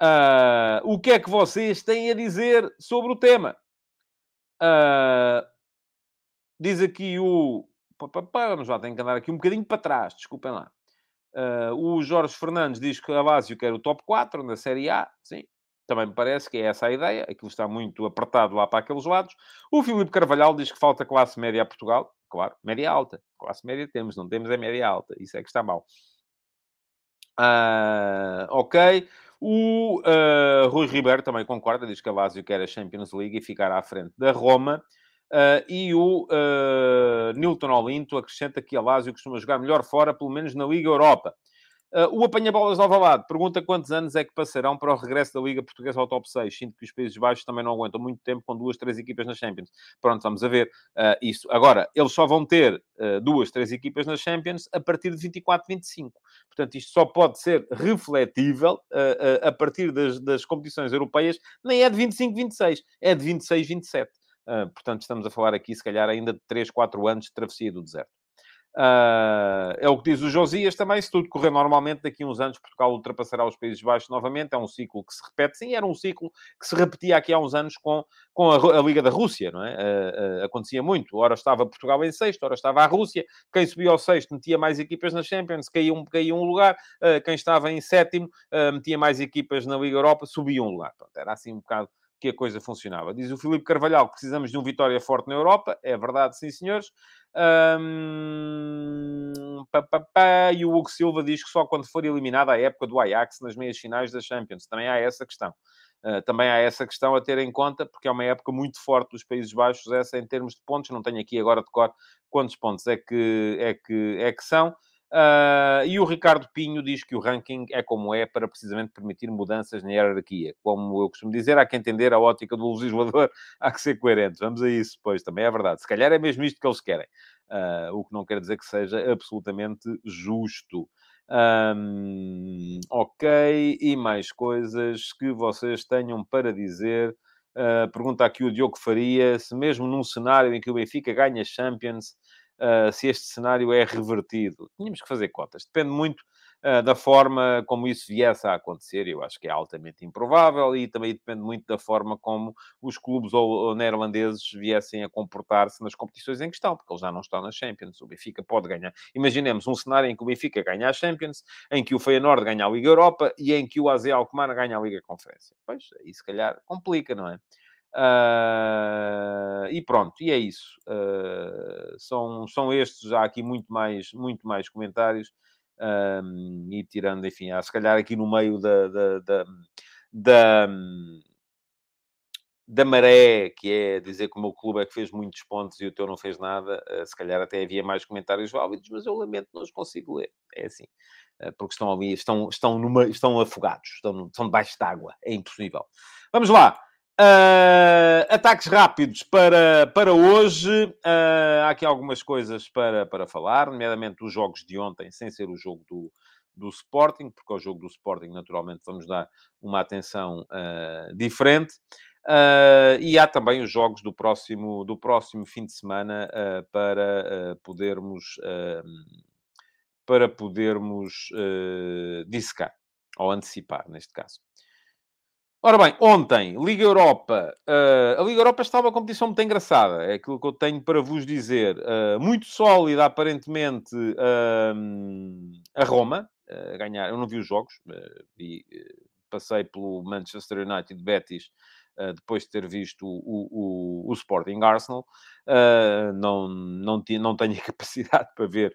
B: Uh, o que é que vocês têm a dizer sobre o tema? Uh, diz aqui o. Vamos lá, tenho que andar aqui um bocadinho para trás, desculpem lá. Uh, o Jorge Fernandes diz que a Lazio quer o top 4 na Série A. Sim, também me parece que é essa a ideia. Aquilo está muito apertado lá para aqueles lados. O Filipe Carvalhal diz que falta classe média a Portugal. Claro, média alta. Classe média temos, não temos é média alta. Isso é que está mal. Uh, ok. O uh, Rui Ribeiro também concorda, diz que a Lazio quer a Champions League e ficar à frente da Roma. Uh, e o uh, Olinto acrescenta que a Lazio costuma jogar melhor fora, pelo menos na Liga Europa. Uh, o apanha-bolas de pergunta quantos anos é que passarão para o regresso da Liga Portuguesa ao top 6. Sinto que os Países Baixos também não aguentam muito tempo com duas, três equipas nas Champions. Pronto, vamos a ver uh, isso. Agora, eles só vão ter uh, duas, três equipas nas Champions a partir de 24, 25. Portanto, isto só pode ser refletível a partir das, das, competições europeias, nem é de 25, 26, é de 26, 27. portanto, estamos a falar aqui, se calhar, ainda de 3, 4 anos de travessia do deserto. Uh, é o que diz o Josias também. Se tudo correr normalmente, daqui a uns anos Portugal ultrapassará os Países Baixos novamente. É um ciclo que se repete. Sim, era um ciclo que se repetia aqui há uns anos com, com a, a Liga da Rússia, não é? Uh, uh, acontecia muito. Ora estava Portugal em sexto, ora estava a Rússia. Quem subia ao sexto metia mais equipas na Champions, caía um, caía um lugar. quem estava em sétimo metia mais equipas na Liga Europa, subia um lugar. Pronto, era assim um bocado que a coisa funcionava. Diz o Filipe Carvalhal que precisamos de um Vitória forte na Europa. É verdade, sim, senhores. Pá, pá, pá, e o Hugo Silva diz que só quando for eliminada a época do Ajax nas meias finais da Champions. Também há essa questão. Uh, também há essa questão a ter em conta, porque é uma época muito forte dos Países Baixos, essa em termos de pontos. Não tenho aqui agora de cor quantos pontos é que, é que, é que são. Uh, e o Ricardo Pinho diz que o ranking é como é para precisamente permitir mudanças na hierarquia. Como eu costumo dizer, há que entender a ótica do legislador, há que ser coerentes. Vamos a isso, pois, também é verdade. Se calhar é mesmo isto que eles querem. Uh, o que não quer dizer que seja absolutamente justo. Um, ok, e mais coisas que vocês tenham para dizer. Uh, pergunta aqui o Diogo Faria, se mesmo num cenário em que o Benfica ganha Champions, uh, se este cenário é revertido. Tínhamos que fazer cotas. Depende muito uh, da forma como isso viesse a acontecer. Eu acho que é altamente improvável e também depende muito da forma como os clubes ou, ou neerlandeses viessem a comportar-se nas competições em questão, porque eles já não estão na Champions. O Benfica pode ganhar. Imaginemos um cenário em que o Benfica ganha a Champions, em que o Feyenoord ganha a Liga Europa e em que o AZ Alkmaar ganha a Liga Conferência. Pois, aí se calhar complica, não é? Uh, e pronto, e é isso. Uh, são, são estes, já aqui muito mais, muito mais comentários. Um, e tirando, enfim, há, se calhar aqui no meio da, da, da, da, da maré, que é dizer que o meu clube é que fez muitos pontos e o teu não fez nada, uh, se calhar até havia mais comentários válidos, mas eu lamento, não os consigo ler. É assim, porque estão ali, estão, estão, numa, estão afogados, estão, estão debaixo d'água, é impossível. Vamos lá. Uh, ataques rápidos para, para hoje. Uh, há aqui algumas coisas para, para falar, nomeadamente os jogos de ontem, sem ser o jogo do, do Sporting, porque ao jogo do Sporting, naturalmente, vamos dar uma atenção uh, diferente. e há também os jogos do próximo, do próximo fim de semana para podermos, para podermos dissecar, ou antecipar, neste caso. Ora bem, ontem, Liga Europa. Uh, a Liga Europa estava uma competição muito engraçada, é aquilo que eu tenho para vos dizer. Uh, muito sólida, aparentemente, uh, a Roma. a ganhar, eu não vi os jogos, vi, passei pelo Manchester United Betis depois de ter visto o, o, o Sporting Arsenal. não, não, não tenho capacidade para ver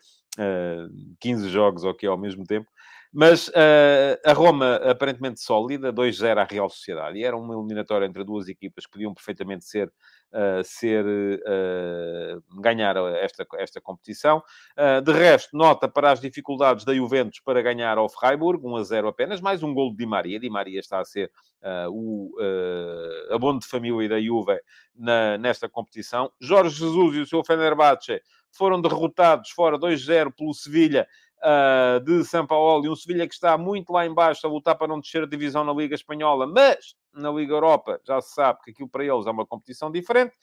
B: 15 jogos okay, ao mesmo tempo. Mas uh, a Roma, aparentemente sólida, 2-0 à Real Sociedade. E era uma eliminatória entre duas equipas que podiam perfeitamente ser, uh, ser uh, ganhar esta, esta competição. de resto, nota para as dificuldades da Juventus para ganhar ao Freiburg, 1-0 apenas, mais um gol de Di Maria. Di Maria está a ser o abono de família da Juve na, nesta competição. Jorge Jesus e o seu Fenerbahçe foram derrotados fora 2-0 pelo Sevilha uh, de São Paulo e um Sevilha que está muito lá embaixo a lutar para não descer a divisão na Liga Espanhola, mas na Liga Europa já se sabe que aquilo para eles é uma competição diferente.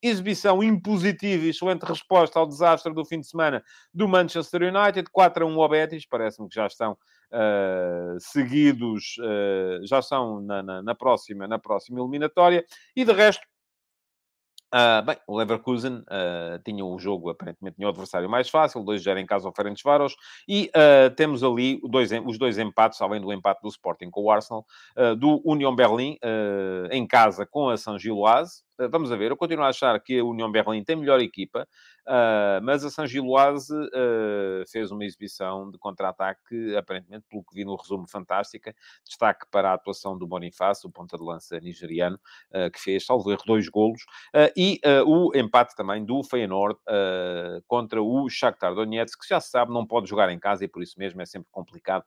B: Exibição impositiva e excelente resposta ao desastre do fim de semana do Manchester United. 4 a 1 ao Betis. Parece-me que já estão uh, seguidos, uh, já são na, na, na, próxima, na próxima eliminatória. E de resto, Uh, bem, o Leverkusen uh, tinha o jogo, aparentemente tinha o adversário mais fácil, 2-0 em casa ao Ferencváros, e uh, temos ali dois, os dois empates, além do empate do Sporting com o Arsenal, do Union Berlim em casa com a São Giloase, vamos a ver, eu continuo a achar que a União Berlim tem melhor equipa, uh, mas a San Giloase uh, fez uma exibição de contra-ataque, aparentemente, pelo que vi no resumo, fantástica. Destaque para a atuação do Bonifácio, o ponta de lança nigeriano, uh, que fez, salvo erro, dois golos, e o empate também do Feyenoord contra o Shakhtar Donetsk, que já se sabe, não pode jogar em casa e por isso mesmo é sempre complicado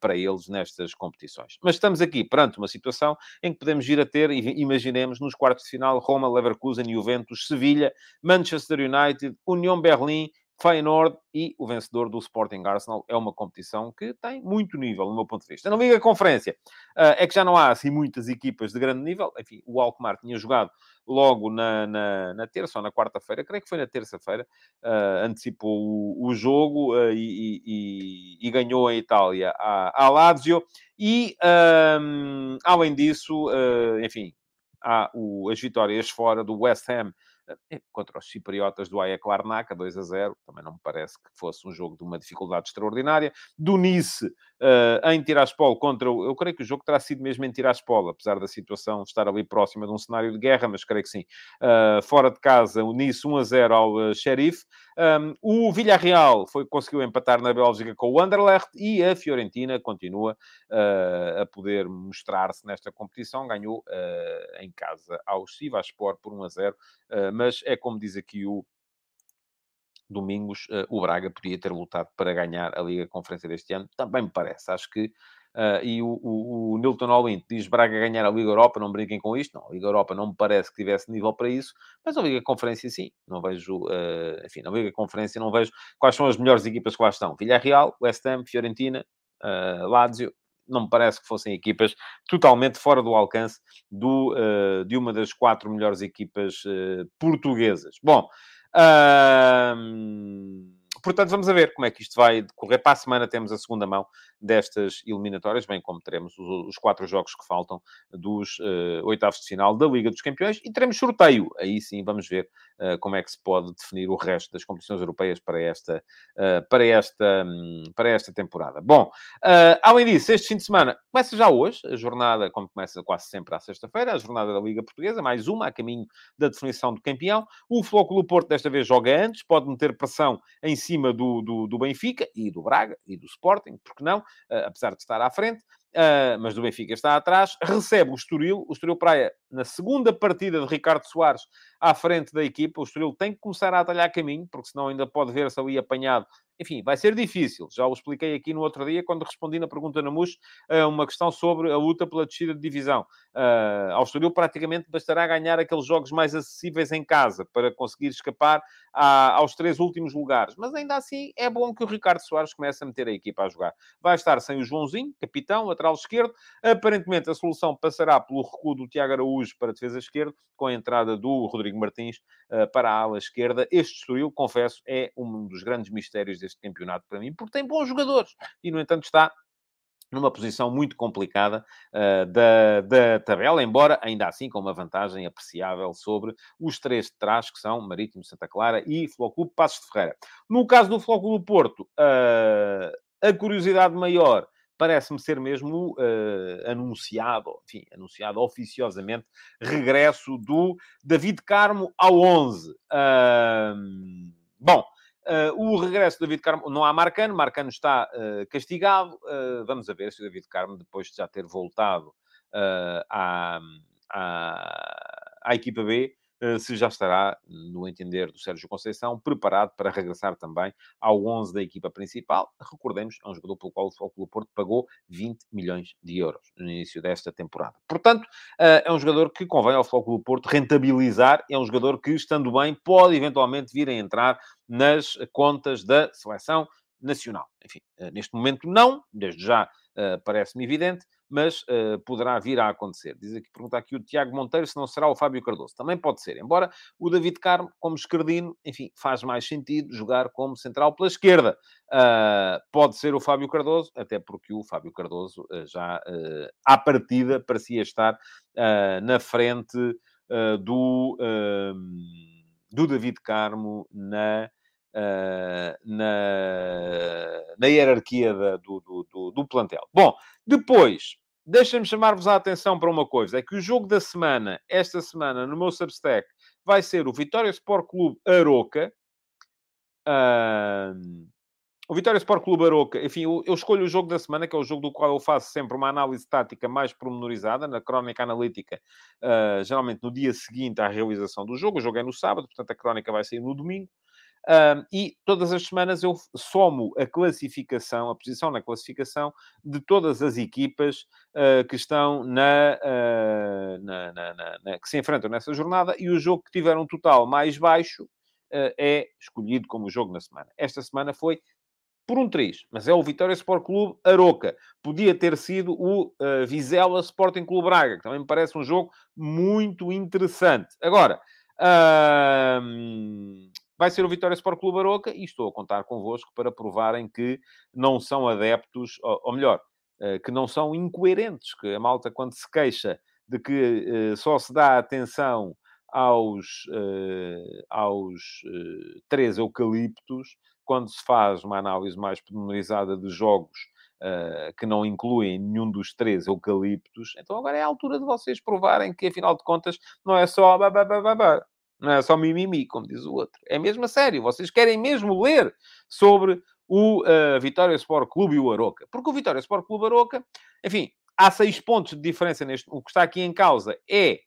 B: para eles nestas competições. Mas estamos aqui perante uma situação em que podemos vir a ter, imaginemos, nos quartos de final, Roma, Leverkusen, Juventus, Sevilha, Manchester United, União Berlim, Feyenoord e o vencedor do Sporting Arsenal. É uma competição que tem muito nível, no meu ponto de vista. Na Liga Conferência, uh, é que já não há assim muitas equipas de grande nível. Enfim, o Alkmaar tinha jogado logo na, na, na terça ou na quarta-feira, creio que foi na terça-feira, uh, antecipou o, o jogo uh, e, e, e, ganhou a Itália à, à Lazio. E, um, além disso, enfim, há o, as vitórias fora do West Ham contra os cipriotas do Ajax Larnaca, 2 a 0. Também não me parece que fosse um jogo de uma dificuldade extraordinária. Do Nice, uh, em Tiraspol, contra o... Eu creio que o jogo terá sido mesmo em Tiraspol, apesar da situação estar ali próxima de um cenário de guerra, mas creio que sim. Uh, fora de casa, o Nice 1 a 0 ao uh, Sheriff. Um, o Villarreal foi, conseguiu empatar na Bélgica com o Anderlecht e a Fiorentina continua uh, a poder mostrar-se nesta competição. Ganhou em casa ao Sivaspor por 1 a 0, uh, mas é como diz aqui o domingos, o Braga podia ter lutado para ganhar a Liga Conferência deste ano. Também me parece. Acho que Uh, e o, o, o Nilton diz Braga ganhar a Liga Europa, não brinquem com isto. Não, a Liga Europa não me parece que tivesse nível para isso, mas a Liga Conferência sim. Não vejo, uh, enfim, na Liga Conferência não vejo quais são as melhores equipas que lá estão. Villarreal, West Ham, Fiorentina, uh, Lazio. Não me parece que fossem equipas totalmente fora do alcance do, de uma das quatro melhores equipas portuguesas. Bom, um portanto, vamos ver como é que isto vai decorrer. Para a semana temos a segunda mão destas eliminatórias, bem como teremos os, os quatro jogos que faltam dos uh, oitavos de final da Liga dos Campeões e teremos sorteio. Aí sim vamos ver uh, como é que se pode definir o resto das competições europeias para esta, uh, para esta, um, para esta temporada. Bom, além disso, este fim de semana começa já hoje, a jornada, como começa quase sempre à sexta-feira, a jornada da Liga Portuguesa, mais uma a caminho da definição do campeão. O Flóculo Porto desta vez joga antes, pode meter pressão em cima do, do, do Benfica e do Braga e do Sporting, porque não? uh, apesar de estar à frente. Uh, mas do Benfica está atrás, recebe o Estoril, o Estoril Praia, na segunda partida de Ricardo Soares à frente da equipa, o Estoril tem que começar a atalhar caminho, porque senão ainda pode ver-se ali apanhado enfim, vai ser difícil. Já o expliquei aqui no outro dia, quando respondi na pergunta na MUS, uma questão sobre a luta pela descida de divisão. Ao Estoril praticamente bastará ganhar aqueles jogos mais acessíveis em casa para conseguir escapar a, aos três últimos lugares. Mas ainda assim é bom que o Ricardo Soares comece a meter a equipa a jogar. Vai estar sem o Joãozinho, capitão, lateral esquerdo. Aparentemente a solução passará pelo recuo do Tiago Araújo para defesa esquerda, com a entrada do Rodrigo Martins uh, para a ala esquerda. Este Estoril, confesso, é um dos grandes mistérios deste campeonato para mim, porque tem bons jogadores. E, no entanto, está numa posição muito complicada uh, da, da tabela, embora ainda assim com uma vantagem apreciável sobre os três de trás, que são Marítimo, Santa Clara e Flóculo Passos de Ferreira. No caso do Flóculo Porto, uh, a curiosidade maior parece-me ser mesmo uh, anunciado, enfim, anunciado oficiosamente, regresso do David Carmo ao 11. bom, Uh, o regresso do David Carmo, não há Marcano, Marcano está uh, castigado. Uh, vamos ver se o David Carmo, depois de já ter voltado à, à, à, equipa B, se já estará, no entender do Sérgio Conceição, preparado para regressar também ao 11 da equipa principal. Recordemos, é um jogador pelo qual o Futebol Porto pagou 20 milhões de euros no início desta temporada. Portanto, é um jogador que convém ao Futebol Porto rentabilizar, é um jogador que, estando bem, pode eventualmente vir a entrar nas contas da seleção nacional. Enfim, eh, neste momento não, desde já parece-me evidente, mas uh, poderá vir a acontecer. Diz aqui, pergunta aqui o Tiago Monteiro se não será o Fábio Cardoso. Também pode ser, embora o David Carmo, como esquerdino, enfim, faz mais sentido jogar como central pela esquerda. Uh, pode ser o Fábio Cardoso, até porque o Fábio Cardoso já, à partida, parecia estar na frente do do David Carmo na, uh, na, na hierarquia da, do, do, do, do, plantel. Bom, depois, deixem-me chamar-vos a atenção para uma coisa: é que o jogo da semana, esta semana, no meu Substack, vai ser o Vitória Sport Clube Aroca. Uh, o Vitória Sport Clube Aroca, enfim, eu, eu, escolho o jogo da semana, que é o jogo do qual eu faço sempre uma análise tática mais pormenorizada, na crónica analítica, uh, geralmente no dia seguinte à realização do jogo. O jogo é no sábado, portanto a crónica vai sair no domingo. Uh, e todas as semanas eu somo a classificação, a posição na classificação de todas as equipas uh, que estão na, uh, na, na, na, que se enfrentam nessa jornada e o jogo que tiver um total mais baixo é escolhido como jogo na semana. Esta semana foi por um triz, mas é o Vitória Sport Clube Aroca. Podia ter sido o uh, Vizela Sporting Clube Braga, que também me parece um jogo muito interessante. Agora, uh, vai ser o Vitória Sport Clube Aroca e estou a contar convosco para provarem que não são adeptos, ou, ou melhor, uh, que não são incoerentes, que a malta, quando se queixa de que uh, só se dá atenção aos, aos três eucaliptos, quando se faz uma análise mais pormenorizada de jogos uh, que não incluem nenhum dos três eucaliptos, então agora é a altura de vocês provarem que, afinal de contas, não é só não é só mimimi, como diz o outro. É mesmo a sério. Vocês querem mesmo ler sobre o uh, Vitória Sport Clube e o Aroca. Porque o Vitória Sport Clube Aroca, enfim, há seis pontos de diferença neste... O que está aqui em causa é,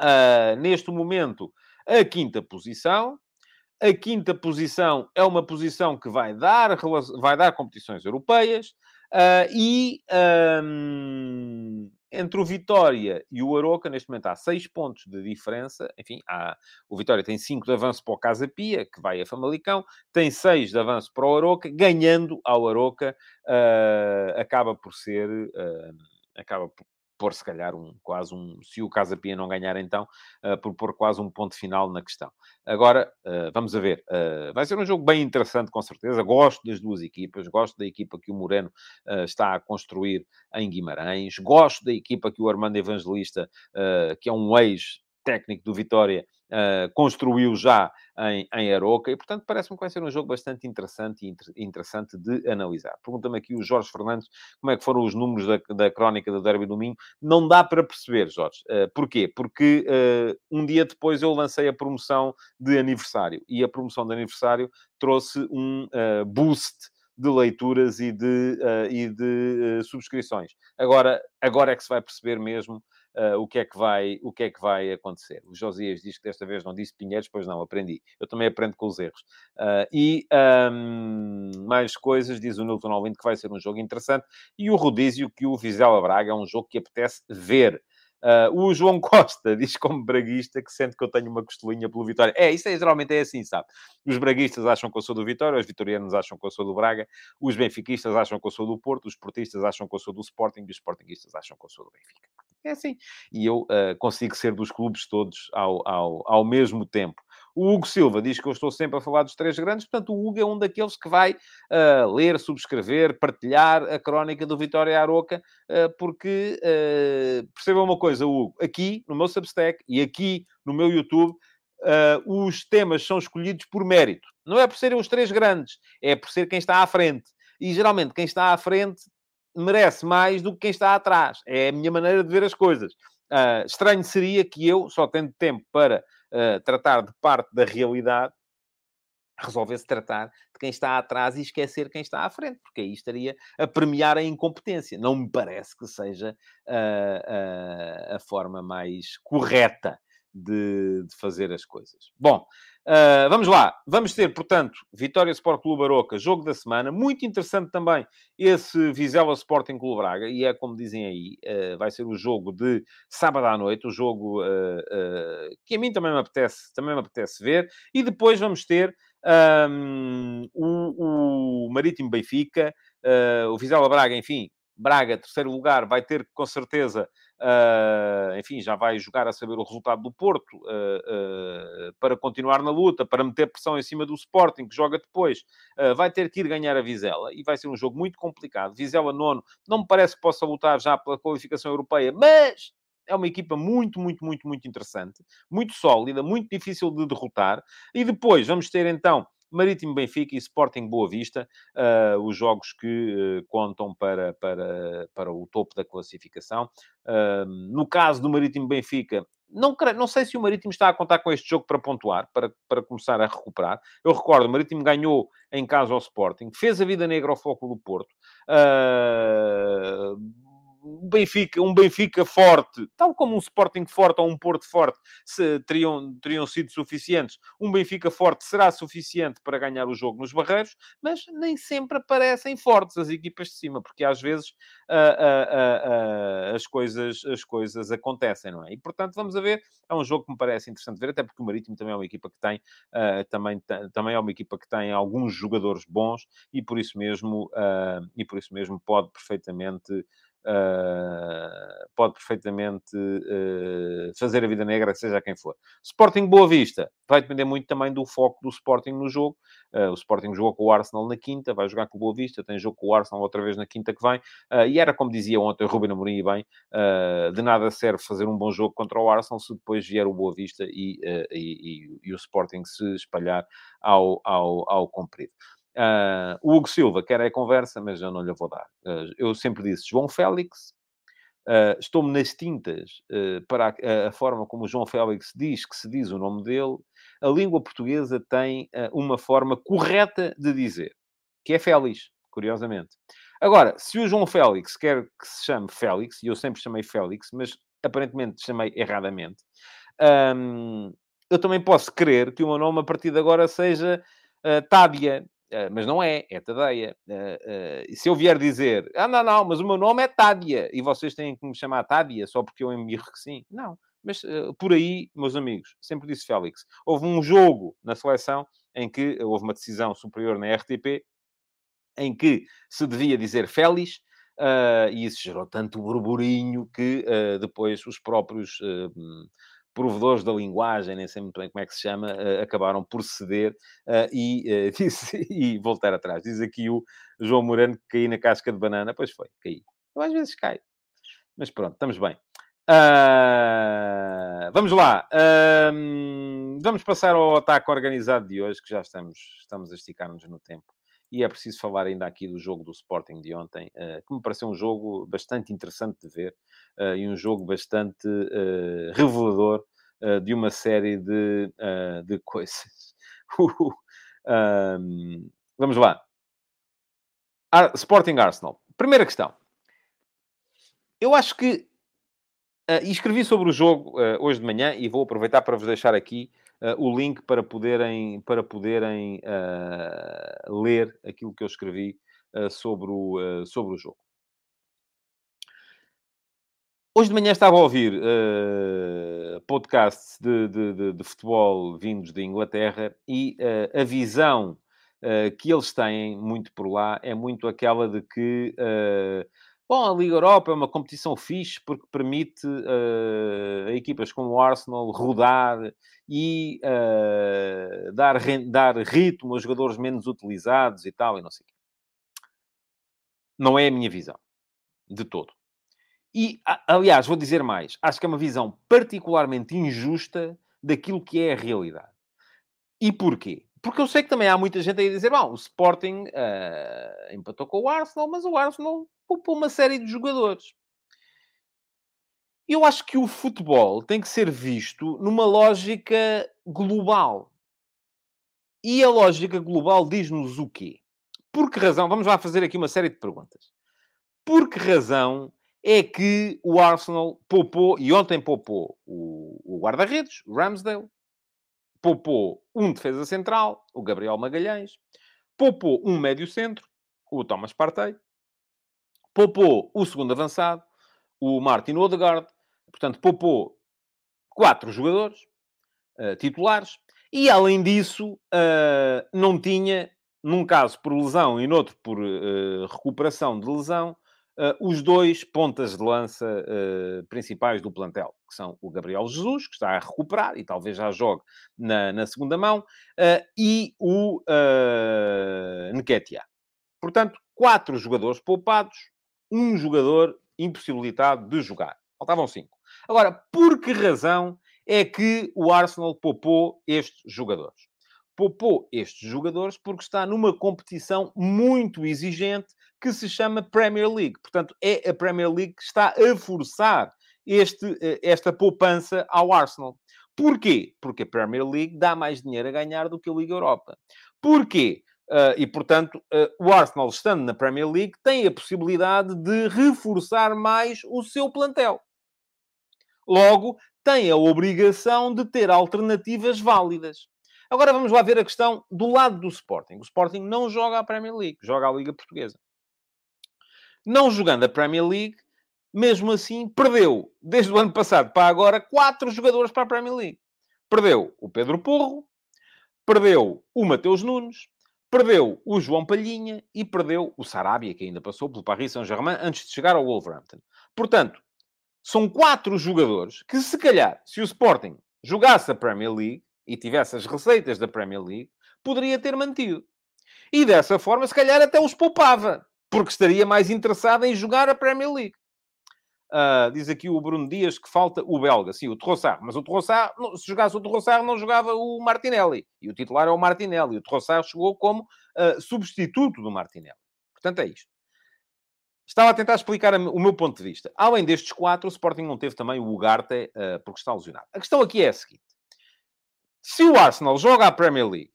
B: uh, neste momento, a quinta posição. A quinta posição é uma posição que vai dar, vai dar competições europeias. Uh, e um, entre o Vitória e o Aroca, neste momento há seis pontos de diferença. Enfim, há, o Vitória tem cinco de avanço para o Casa Pia, que vai a Famalicão, tem seis de avanço para o Aroca, ganhando ao Aroca, uh, acaba por ser. Uh, acaba por, se calhar um, quase um, se o Casa Pia não ganhar então, uh, por pôr quase um ponto final na questão. Agora, uh, vamos a ver, uh, vai ser um jogo bem interessante com certeza, gosto das duas equipas, gosto da equipa que o Moreno está a construir em Guimarães, gosto da equipa que o Armando Evangelista, que é um ex-técnico do Vitória, uh, construiu já em, em Aroca, e portanto parece-me que vai ser um jogo bastante interessante e inter, interessante de analisar. Pergunta-me aqui o Jorge Fernandes como é que foram os números da, da crónica do Derby do Minho. Não dá para perceber, Jorge. Uh, porquê? Porque uh, um dia depois eu lancei a promoção de aniversário, e a promoção de aniversário trouxe um boost de leituras e de, uh, e de uh, subscrições. Agora, agora é que se vai perceber mesmo uh, o, que é que vai, o que é que vai acontecer. O Josias diz que desta vez não disse Pinheiros, pois não, aprendi. Eu também aprendo com os erros. Uh, e um, mais coisas, diz o Newton Alvind, que vai ser um jogo interessante. E o Rodízio, que o Vizela Braga é um jogo que apetece ver. Uh, o João Costa diz como braguista que sente que eu tenho uma costelinha pelo Vitória. É, isso é, geralmente é assim, sabe? Os braguistas acham que eu sou do Vitória, os vitorianos acham que eu sou do Braga, os benfiquistas acham que eu sou do Porto, os portistas acham que eu sou do Sporting e os sportinguistas acham que eu sou do Benfica. É assim. E eu uh, consigo ser dos clubes todos ao, ao, ao mesmo tempo. O Hugo Silva diz que eu estou sempre a falar dos três grandes, portanto, o Hugo é um daqueles que vai uh, ler, subscrever, partilhar a crónica do Vitória Aroca, uh, porque uh, percebam uma coisa, Hugo, aqui no meu Substack e aqui no meu YouTube, os temas são escolhidos por mérito. Não é por serem os três grandes, é por ser quem está à frente. E geralmente quem está à frente merece mais do que quem está atrás. É a minha maneira de ver as coisas. Uh, estranho seria que eu, só tendo tempo para uh, tratar de parte da realidade, resolvesse tratar de quem está atrás e esquecer quem está à frente, porque aí estaria a premiar a incompetência. Não me parece que seja uh, a forma mais correta de, de fazer as coisas. Bom, uh, vamos lá. Vamos ter, portanto, Vitória Sport Clube Aroca, jogo da semana. Muito interessante também esse Vizela Sporting Clube Braga. E é como dizem aí, uh, vai ser o jogo de sábado à noite. O jogo uh, que a mim também me apetece, também me apetece ver. E depois vamos ter um, o, o Marítimo Benfica, o Vizela Braga, enfim, Braga, terceiro lugar, vai ter com certeza, uh, enfim, já vai jogar a saber o resultado do Porto uh, uh, para continuar na luta, para meter pressão em cima do Sporting, que joga depois. vai ter que ir ganhar a Vizela e vai ser um jogo muito complicado. Vizela nono, não me parece que possa lutar já pela qualificação europeia, mas é uma equipa muito, muito, muito, muito interessante, muito sólida, muito difícil de derrotar. E depois vamos ter então Marítimo Benfica e Sporting Boa Vista, uh, os jogos que uh, contam para, para, para o topo da classificação. Uh, no caso do Marítimo Benfica, não, não sei se o Marítimo está a contar com este jogo para pontuar, para, para começar a recuperar. Eu recordo, o Marítimo ganhou em casa ao Sporting, fez a vida negra ao foco do Porto. Uh, um Benfica, um Benfica forte, tal como um Sporting forte ou um Porto forte, se, teriam, teriam sido suficientes. Um Benfica forte será suficiente para ganhar o jogo nos barreiros, mas nem sempre aparecem fortes as equipas de cima, porque às vezes uh, uh, uh, as, coisas, as coisas acontecem, não é? E portanto, vamos a ver. É um jogo que me parece interessante ver, até porque o Marítimo também é uma equipa que tem, também, também é uma equipa que tem alguns jogadores bons e por isso mesmo, e por isso mesmo pode perfeitamente uh, pode perfeitamente uh, fazer a vida negra, seja quem for. Sporting Boa Vista vai depender muito também do foco do Sporting no jogo. Uh, o Sporting jogou com o Arsenal na quinta, vai jogar com o Boa Vista, tem jogo com o Arsenal outra vez na quinta que vem. e era como dizia ontem o Ruben Amorim, bem, de nada serve fazer um bom jogo contra o Arsenal se depois vier o Boa Vista e, e, e, e o Sporting se espalhar ao, ao, ao comprido. Uh, o Hugo Silva quer a conversa, mas eu não lhe vou dar. Uh, eu sempre disse João Félix, uh, estou-me nas tintas para a, a, forma como o João Félix diz que se diz o nome dele. A língua portuguesa tem uma forma correta de dizer, que é Félix, curiosamente. Agora, se o João Félix quer que se chame Félix, e eu sempre chamei Félix, mas aparentemente chamei erradamente, um, eu também posso querer que o meu nome a partir de agora seja uh, Tádia. Uh, mas não é, é Tadeia. Uh, se eu vier dizer, ah, não, não, mas o meu nome é Tádia, e vocês têm que me chamar Tádia só porque eu embirro que sim. Não. Mas por aí, meus amigos, sempre disse Félix, houve um jogo na seleção em que houve uma decisão superior na RTP, em que se devia dizer Félix, uh, e isso gerou tanto burburinho que uh, depois os próprios uh, provedores da linguagem, nem sei muito bem como é que se chama, acabaram por ceder e, disse, e voltar atrás. Diz aqui o João Moreno que caí na casca de banana. Pois foi, caí. Eu às vezes caio. Mas pronto, estamos bem. Uh, vamos lá. Uh, vamos passar ao ataque organizado de hoje, que já estamos, estamos a esticar-nos no tempo e é preciso falar ainda aqui do jogo do Sporting de ontem, uh, que me pareceu um jogo bastante interessante de ver uh, e um jogo bastante uh, revelador de uma série de, de coisas. vamos lá. Sporting Arsenal. Primeira questão. Eu acho que. e escrevi sobre o jogo hoje de manhã e vou aproveitar para vos deixar aqui o link para poderem, para poderem uh, ler aquilo que eu escrevi uh, sobre, o, sobre o jogo. Hoje de manhã estava a ouvir uh, podcasts de, de, de, de, futebol vindos de Inglaterra e uh, a visão uh, que eles têm muito por lá é muito aquela de que Bom, a Liga Europa é uma competição fixe porque permite uh, a equipas como o Arsenal rodar e uh, dar, dar ritmo a jogadores menos utilizados e tal, e não sei o quê. Não é a minha visão. De todo. E, aliás, vou dizer mais. Acho que é uma visão particularmente injusta daquilo que é a realidade. E porquê? Porque eu sei que também há muita gente aí a dizer, bom, o Sporting uh, empatou com o Arsenal, mas o Arsenal poupou uma série de jogadores. Eu acho que o futebol tem que ser visto numa lógica global. E a lógica global diz-nos o quê? Por que razão? Vamos lá fazer aqui uma série de perguntas. Por que razão é que o Arsenal poupou, e ontem poupou o, guarda-redes, Ramsdale, poupou um defesa central, o Gabriel Magalhães, poupou um médio-centro, o Thomas Partey, poupou o segundo avançado, o Martin Odegaard, portanto, poupou quatro jogadores uh, titulares, e além disso, uh, não tinha, num caso por lesão e noutro por uh, recuperação de lesão, os dois pontas de lança principais do plantel, que são o Gabriel Jesus, que está a recuperar e talvez já jogue na, na segunda mão, e o uh, Nketiah. Portanto, quatro jogadores poupados, um jogador impossibilitado de jogar. Faltavam cinco. Agora, por que razão é que o Arsenal poupou estes jogadores? Poupou estes jogadores porque está numa competição muito exigente que se chama Premier League. Portanto, é a Premier League que está a forçar este, eh, esta poupança ao Arsenal. Porquê? Porque a Premier League dá mais dinheiro a ganhar do que a Liga Europa. Porquê? Uh, e, portanto, uh, o Arsenal, estando na Premier League, tem a possibilidade de reforçar mais o seu plantel. Logo, tem a obrigação de ter alternativas válidas. Agora vamos lá ver a questão do lado do Sporting. O Sporting não joga a Premier League, joga a Liga Portuguesa não jogando a Premier League, mesmo assim, perdeu, desde o ano passado para agora, quatro jogadores para a Premier League. Perdeu o Pedro Porro, perdeu o Mateus Nunes, perdeu o João Palhinha e perdeu o Sarabia, que ainda passou pelo Paris Saint-Germain antes de chegar ao Wolverhampton. Portanto, são quatro jogadores que, se calhar, se o Sporting jogasse a Premier League e tivesse as receitas da Premier League, poderia ter mantido. E dessa forma, se calhar, até os poupava porque estaria mais interessado em jogar a Premier League. Uh, diz aqui o Bruno Dias que falta o belga, sim, o Trossard. Mas o Trossard, se jogasse o Trossard, não jogava o Martinelli. E o titular é o Martinelli. O Trossard chegou como uh, substituto do Martinelli. Portanto, é isto. Estava a tentar explicar o meu ponto de vista. Além destes quatro, o Sporting não teve também o Ugarte, uh, porque está lesionado. A questão aqui é a seguinte. Se o Arsenal joga a Premier League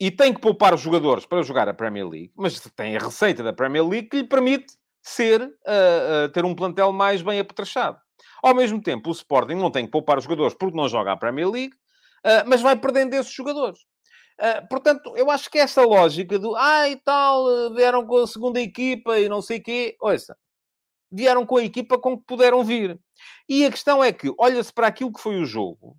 B: e tem que poupar os jogadores para jogar a Premier League, mas tem a receita da Premier League que lhe permite ser, uh, uh, ter um plantel mais bem apetrechado. Ao mesmo tempo, o Sporting não tem que poupar os jogadores porque não joga a Premier League, Uh, mas vai perdendo esses jogadores. Portanto, eu acho que essa lógica do ah tal, vieram com a segunda equipa e não sei o quê, ouça, vieram com a equipa com que puderam vir. E a questão é que olha-se para aquilo que foi o jogo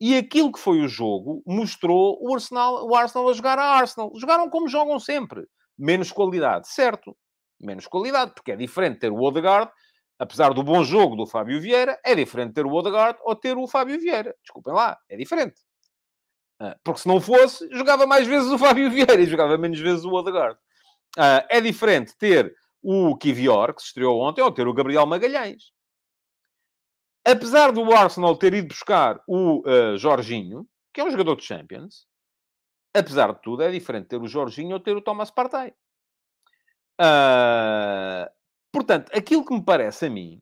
B: e aquilo que foi o jogo mostrou o Arsenal, o Arsenal a jogar a Arsenal. Jogaram como jogam sempre. Menos qualidade, certo. Menos qualidade, porque é diferente ter o Odegaard, apesar do bom jogo do Fábio Vieira, é diferente ter o Odegaard ou ter o Fábio Vieira. Desculpem lá, é diferente. Ah, porque se não fosse, jogava mais vezes o Fábio Vieira e jogava menos vezes o Odegaard. Ah, é diferente ter o Kivior, que se estreou ontem, ou ter o Gabriel Magalhães apesar do Arsenal ter ido buscar o uh, Jorginho, que é um jogador de Champions, apesar de tudo, é diferente ter o Jorginho ou ter o Thomas Partey. Uh, portanto, aquilo que me parece a mim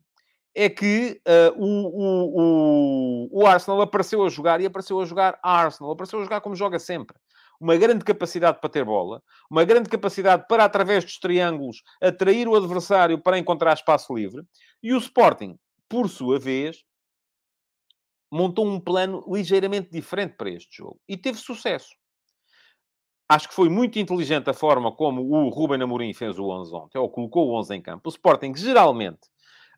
B: é que uh, o, o, o, Arsenal apareceu a jogar e apareceu a jogar a Arsenal, apareceu a jogar como joga sempre. Uma grande capacidade para ter bola, uma grande capacidade para, através dos triângulos, atrair o adversário para encontrar espaço livre. E o Sporting por sua vez, montou um plano ligeiramente diferente para este jogo e teve sucesso. Acho que foi muito inteligente a forma como o Ruben Amorim fez o 11 ontem, ou colocou o 11 em campo. O Sporting, geralmente,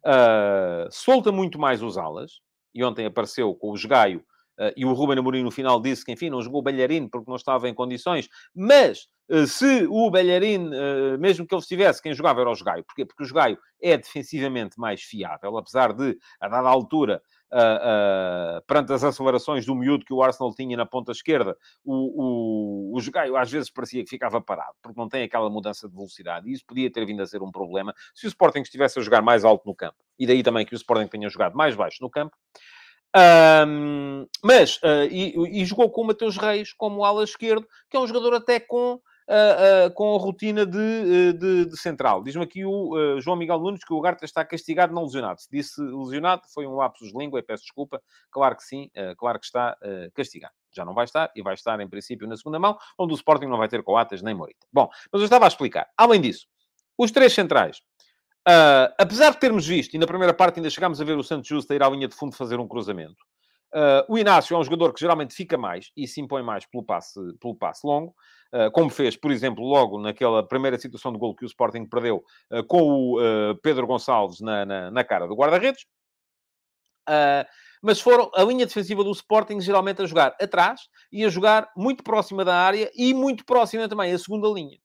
B: uh, solta muito mais os alas, e ontem apareceu com o Jogaio, uh, e o Ruben Amorim no final disse que, enfim, não jogou o Balharino porque não estava em condições, mas uh, se o Balharino, mesmo que ele estivesse, quem jogava era o Jogaio. Porquê? Porque o Jogaio é defensivamente mais fiável, apesar de, a dada altura, Uh, perante as acelerações do miúdo que o Arsenal tinha na ponta esquerda, o, o, o Jogaio às vezes parecia que ficava parado, porque não tem aquela mudança de velocidade, e isso podia ter vindo a ser um problema se o Sporting estivesse a jogar mais alto no campo. E daí também que o Sporting tenha jogado mais baixo no campo. Um, mas, uh, e, e, jogou com o Mateus Reis como ala esquerdo, que é um jogador até com uh, uh, com a rotina de, uh, de, de central. Diz-me aqui o João Miguel Nunes que o Ugarte está castigado, não lesionado. Se disse lesionado, foi um lapsus de língua, peço desculpa. Claro que sim, claro que está castigado. Já não vai estar, e vai estar, em princípio, na segunda mão, onde o Sporting não vai ter Coates nem Morita. Bom, mas eu estava a explicar. Além disso, os três centrais, Uh, apesar de termos visto, e na primeira parte ainda chegámos a ver o Santos Justo ir à linha de fundo fazer um cruzamento, uh, o Inácio é um jogador que geralmente fica mais e se impõe mais pelo passe, pelo passe longo. Eh, como fez, por exemplo, logo naquela primeira situação de gol que o Sporting perdeu eh, com o Pedro Gonçalves na, na, na cara do guarda-redes. mas foram a linha defensiva do Sporting geralmente a jogar atrás e a jogar muito próxima da área e muito próxima também a segunda linha.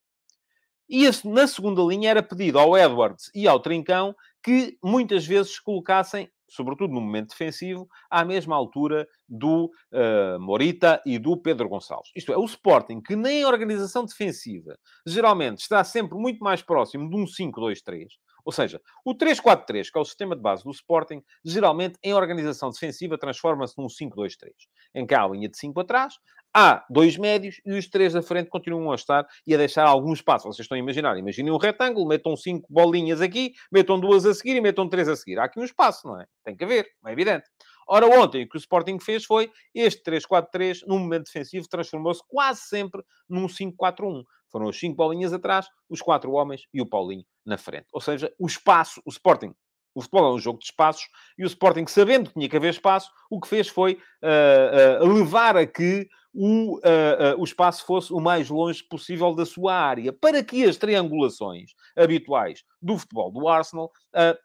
B: E na segunda linha era pedido ao Edwards e ao Trincão que muitas vezes colocassem sobretudo no momento defensivo, à mesma altura do uh, Morita e do Pedro Gonçalves. Isto é, o Sporting, que nem a organização defensiva geralmente está sempre muito mais próximo de um 5-2-3, ou seja, o 3-4-3, que é o sistema de base do Sporting, geralmente em organização defensiva transforma-se num 5-2-3, em que há a linha de 5 atrás, há dois médios e os três da frente continuam a estar e a deixar algum espaço. Vocês estão a imaginar. Imaginem um retângulo, metam cinco bolinhas aqui, metam duas a seguir e metam três a seguir. Há aqui um espaço, não é? Tem que haver, é evidente. Ora, ontem o que o Sporting fez foi este 3-4-3, num momento defensivo, transformou-se quase sempre num 5-4-1. Foram as cinco bolinhas atrás, os quatro homens e o Paulinho na frente. Ou seja, o espaço, o Sporting o futebol é um jogo de espaços e o Sporting, sabendo que tinha que haver espaço, o que fez foi uh, uh, levar a que o, uh, o espaço fosse o mais longe possível da sua área, para que as triangulações habituais do futebol do Arsenal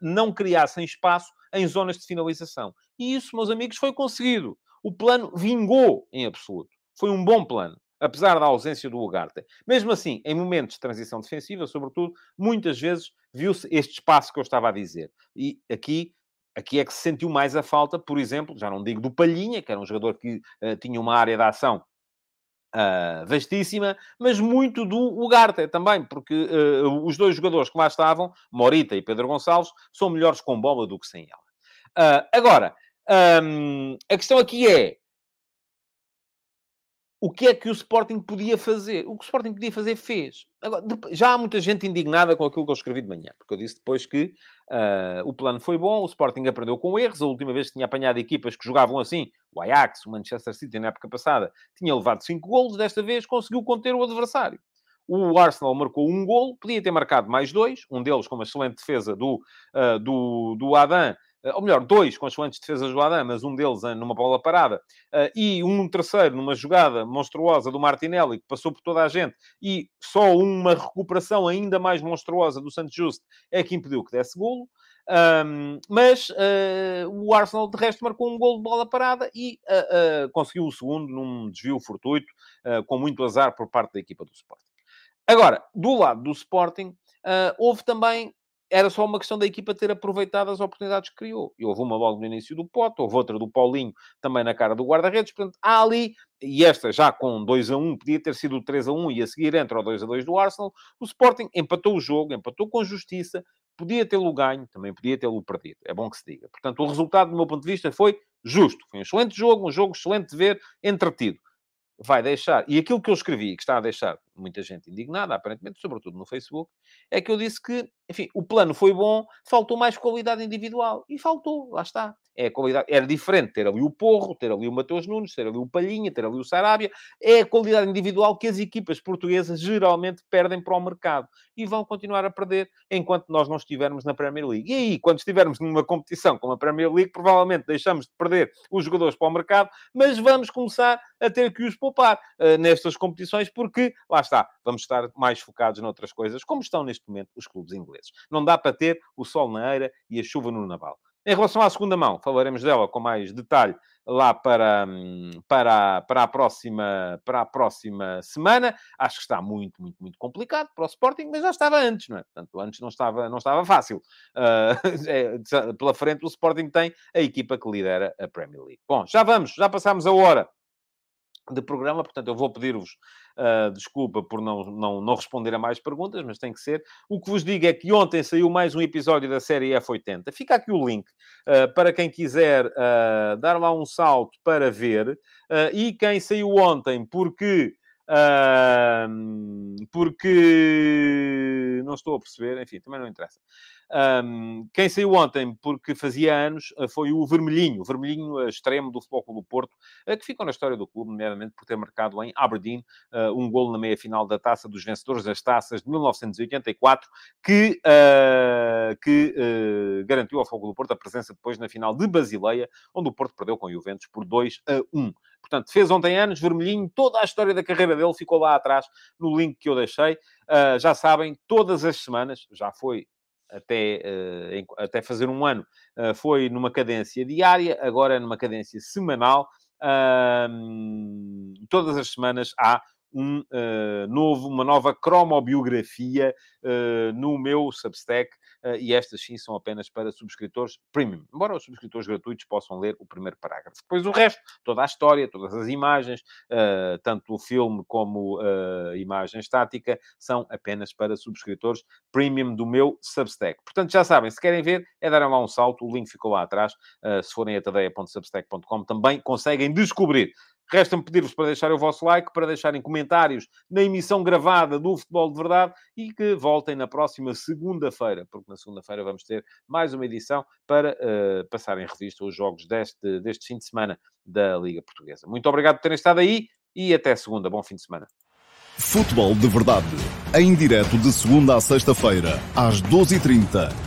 B: não criassem espaço em zonas de finalização. E isso, meus amigos, foi conseguido. O plano vingou em absoluto. Foi um bom plano apesar da ausência do Ugarte. Mesmo assim, em momentos de transição defensiva, sobretudo, muitas vezes viu-se este espaço que eu estava a dizer. E aqui aqui é que se sentiu mais a falta, por exemplo, já não digo do Palhinha, que era um jogador que uh, tinha uma área de ação uh, vastíssima, mas muito do Ugarte também, porque uh, os dois jogadores que lá estavam, Morita e Pedro Gonçalves, são melhores com bola do que sem ela. agora, um, a questão aqui é, o que é que o Sporting podia fazer? O que o Sporting podia fazer, fez. Agora, já há muita gente indignada com aquilo que eu escrevi de manhã, porque eu disse depois que uh, o plano foi bom, o Sporting aprendeu com erros. A última vez que tinha apanhado equipas que jogavam assim, o Ajax, o Manchester City, na época passada, tinha levado 5 golos, desta vez conseguiu conter o adversário. O Arsenal marcou um golo, podia ter marcado mais dois, um deles com uma excelente defesa do, uh, do, do Adam, ou melhor, dois consoantes defesas do Adam, um deles numa bola parada, e um terceiro numa jogada monstruosa do Martinelli, que passou por toda a gente, e só uma recuperação ainda mais monstruosa do Santos Justo é que impediu que desse golo. Um, mas uh, o Arsenal, de resto, marcou um gol de bola parada e uh, uh, conseguiu o segundo num desvio fortuito, com muito azar por parte da equipa do Sporting. Agora, do lado do Sporting, houve também era só uma questão da equipa ter aproveitado as oportunidades que criou. E houve uma logo no início do pote, houve outra do Paulinho também na cara do guarda-redes. Portanto, há ali, e esta já com 2 a 1, podia ter sido 3 a 1 e a seguir entra o 2 a 2 do Arsenal. O Sporting empatou o jogo, empatou com justiça, podia tê-lo ganho, também podia tê-lo perdido. É bom que se diga. Portanto, o resultado, do meu ponto de vista, foi justo. Foi um excelente jogo, um jogo excelente de ver, entretido vai deixar. E aquilo que eu escrevi, que está a deixar muita gente indignada, aparentemente, sobretudo no Facebook, é que eu disse que, enfim, o plano foi bom, faltou mais qualidade individual. E faltou, lá está. É qualidade, era diferente ter ali o Porro, ter ali o Mateus Nunes, ter ali o Palhinha, ter ali o Sarabia. É a qualidade individual que as equipas portuguesas geralmente perdem para o mercado. E vão continuar a perder enquanto nós não estivermos na Premier League. E aí, quando estivermos numa competição como a Premier League, provavelmente deixamos de perder os jogadores para o mercado, mas vamos começar a ter que os poupar uh, nestas competições, porque, lá está, vamos estar mais focados noutras coisas, como estão neste momento os clubes ingleses. Não dá para ter o sol na eira e a chuva no naval. Em relação à segunda mão, falaremos dela com mais detalhe lá para, para, para, a próxima, para a próxima semana. Acho que está muito, muito, muito complicado para o Sporting, mas já estava antes, não é? Portanto, antes não estava, não estava fácil. Uh, é, pela frente, o Sporting tem a equipa que lidera a Premier League. Bom, já vamos, já passámos a hora de programa, portanto, eu vou pedir-vos uh, desculpa por não, não, não responder a mais perguntas, mas tem que ser. O que vos digo é que ontem saiu mais um episódio da série F80. Fica aqui o link uh, para quem quiser uh, dar lá um salto para ver. e quem saiu ontem, porque. porque não estou a perceber, enfim, também não interessa. Um, quem saiu ontem porque fazia anos eh, foi o Vermelhinho, o Vermelhinho eh, extremo do Futebol Clube do Porto, eh, que ficou na história do clube, nomeadamente por ter marcado em Aberdeen um golo na meia-final da Taça dos Vencedores das Taças de 1984, que, uh, que uh, garantiu ao Futebol do Porto a presença depois na final de Basileia, onde o Porto perdeu com o Juventus por 2 a 1. Portanto, fez ontem anos, vermelhinho, toda a história da carreira dele ficou lá atrás no link que eu deixei. Uh, já sabem, todas as semanas, já foi até, uh, até fazer um ano, uh, foi numa cadência diária, agora é numa cadência semanal. Todas as semanas há um uh, novo, uma nova cromobiografia no meu Substack e estas sim são apenas para subscritores premium, embora os subscritores gratuitos possam ler o primeiro parágrafo. Depois o resto, toda a história, todas as imagens, tanto o filme como a imagem estática, são apenas para subscritores premium do meu Substack. Portanto, já sabem, se querem ver, é dar lá um salto, o link ficou lá atrás. se forem a tadeia.substack.com também conseguem descobrir Resta-me pedir-vos para deixarem o vosso like, para deixarem comentários na emissão gravada do Futebol de Verdade e que voltem na próxima segunda-feira, porque na segunda-feira vamos ter mais uma edição para uh, passar em revista os jogos deste, deste fim de semana da Liga Portuguesa. Muito obrigado por terem estado aí e até segunda. Bom fim de semana.
A: Futebol de Verdade, em direto de segunda a sexta-feira, às 12h30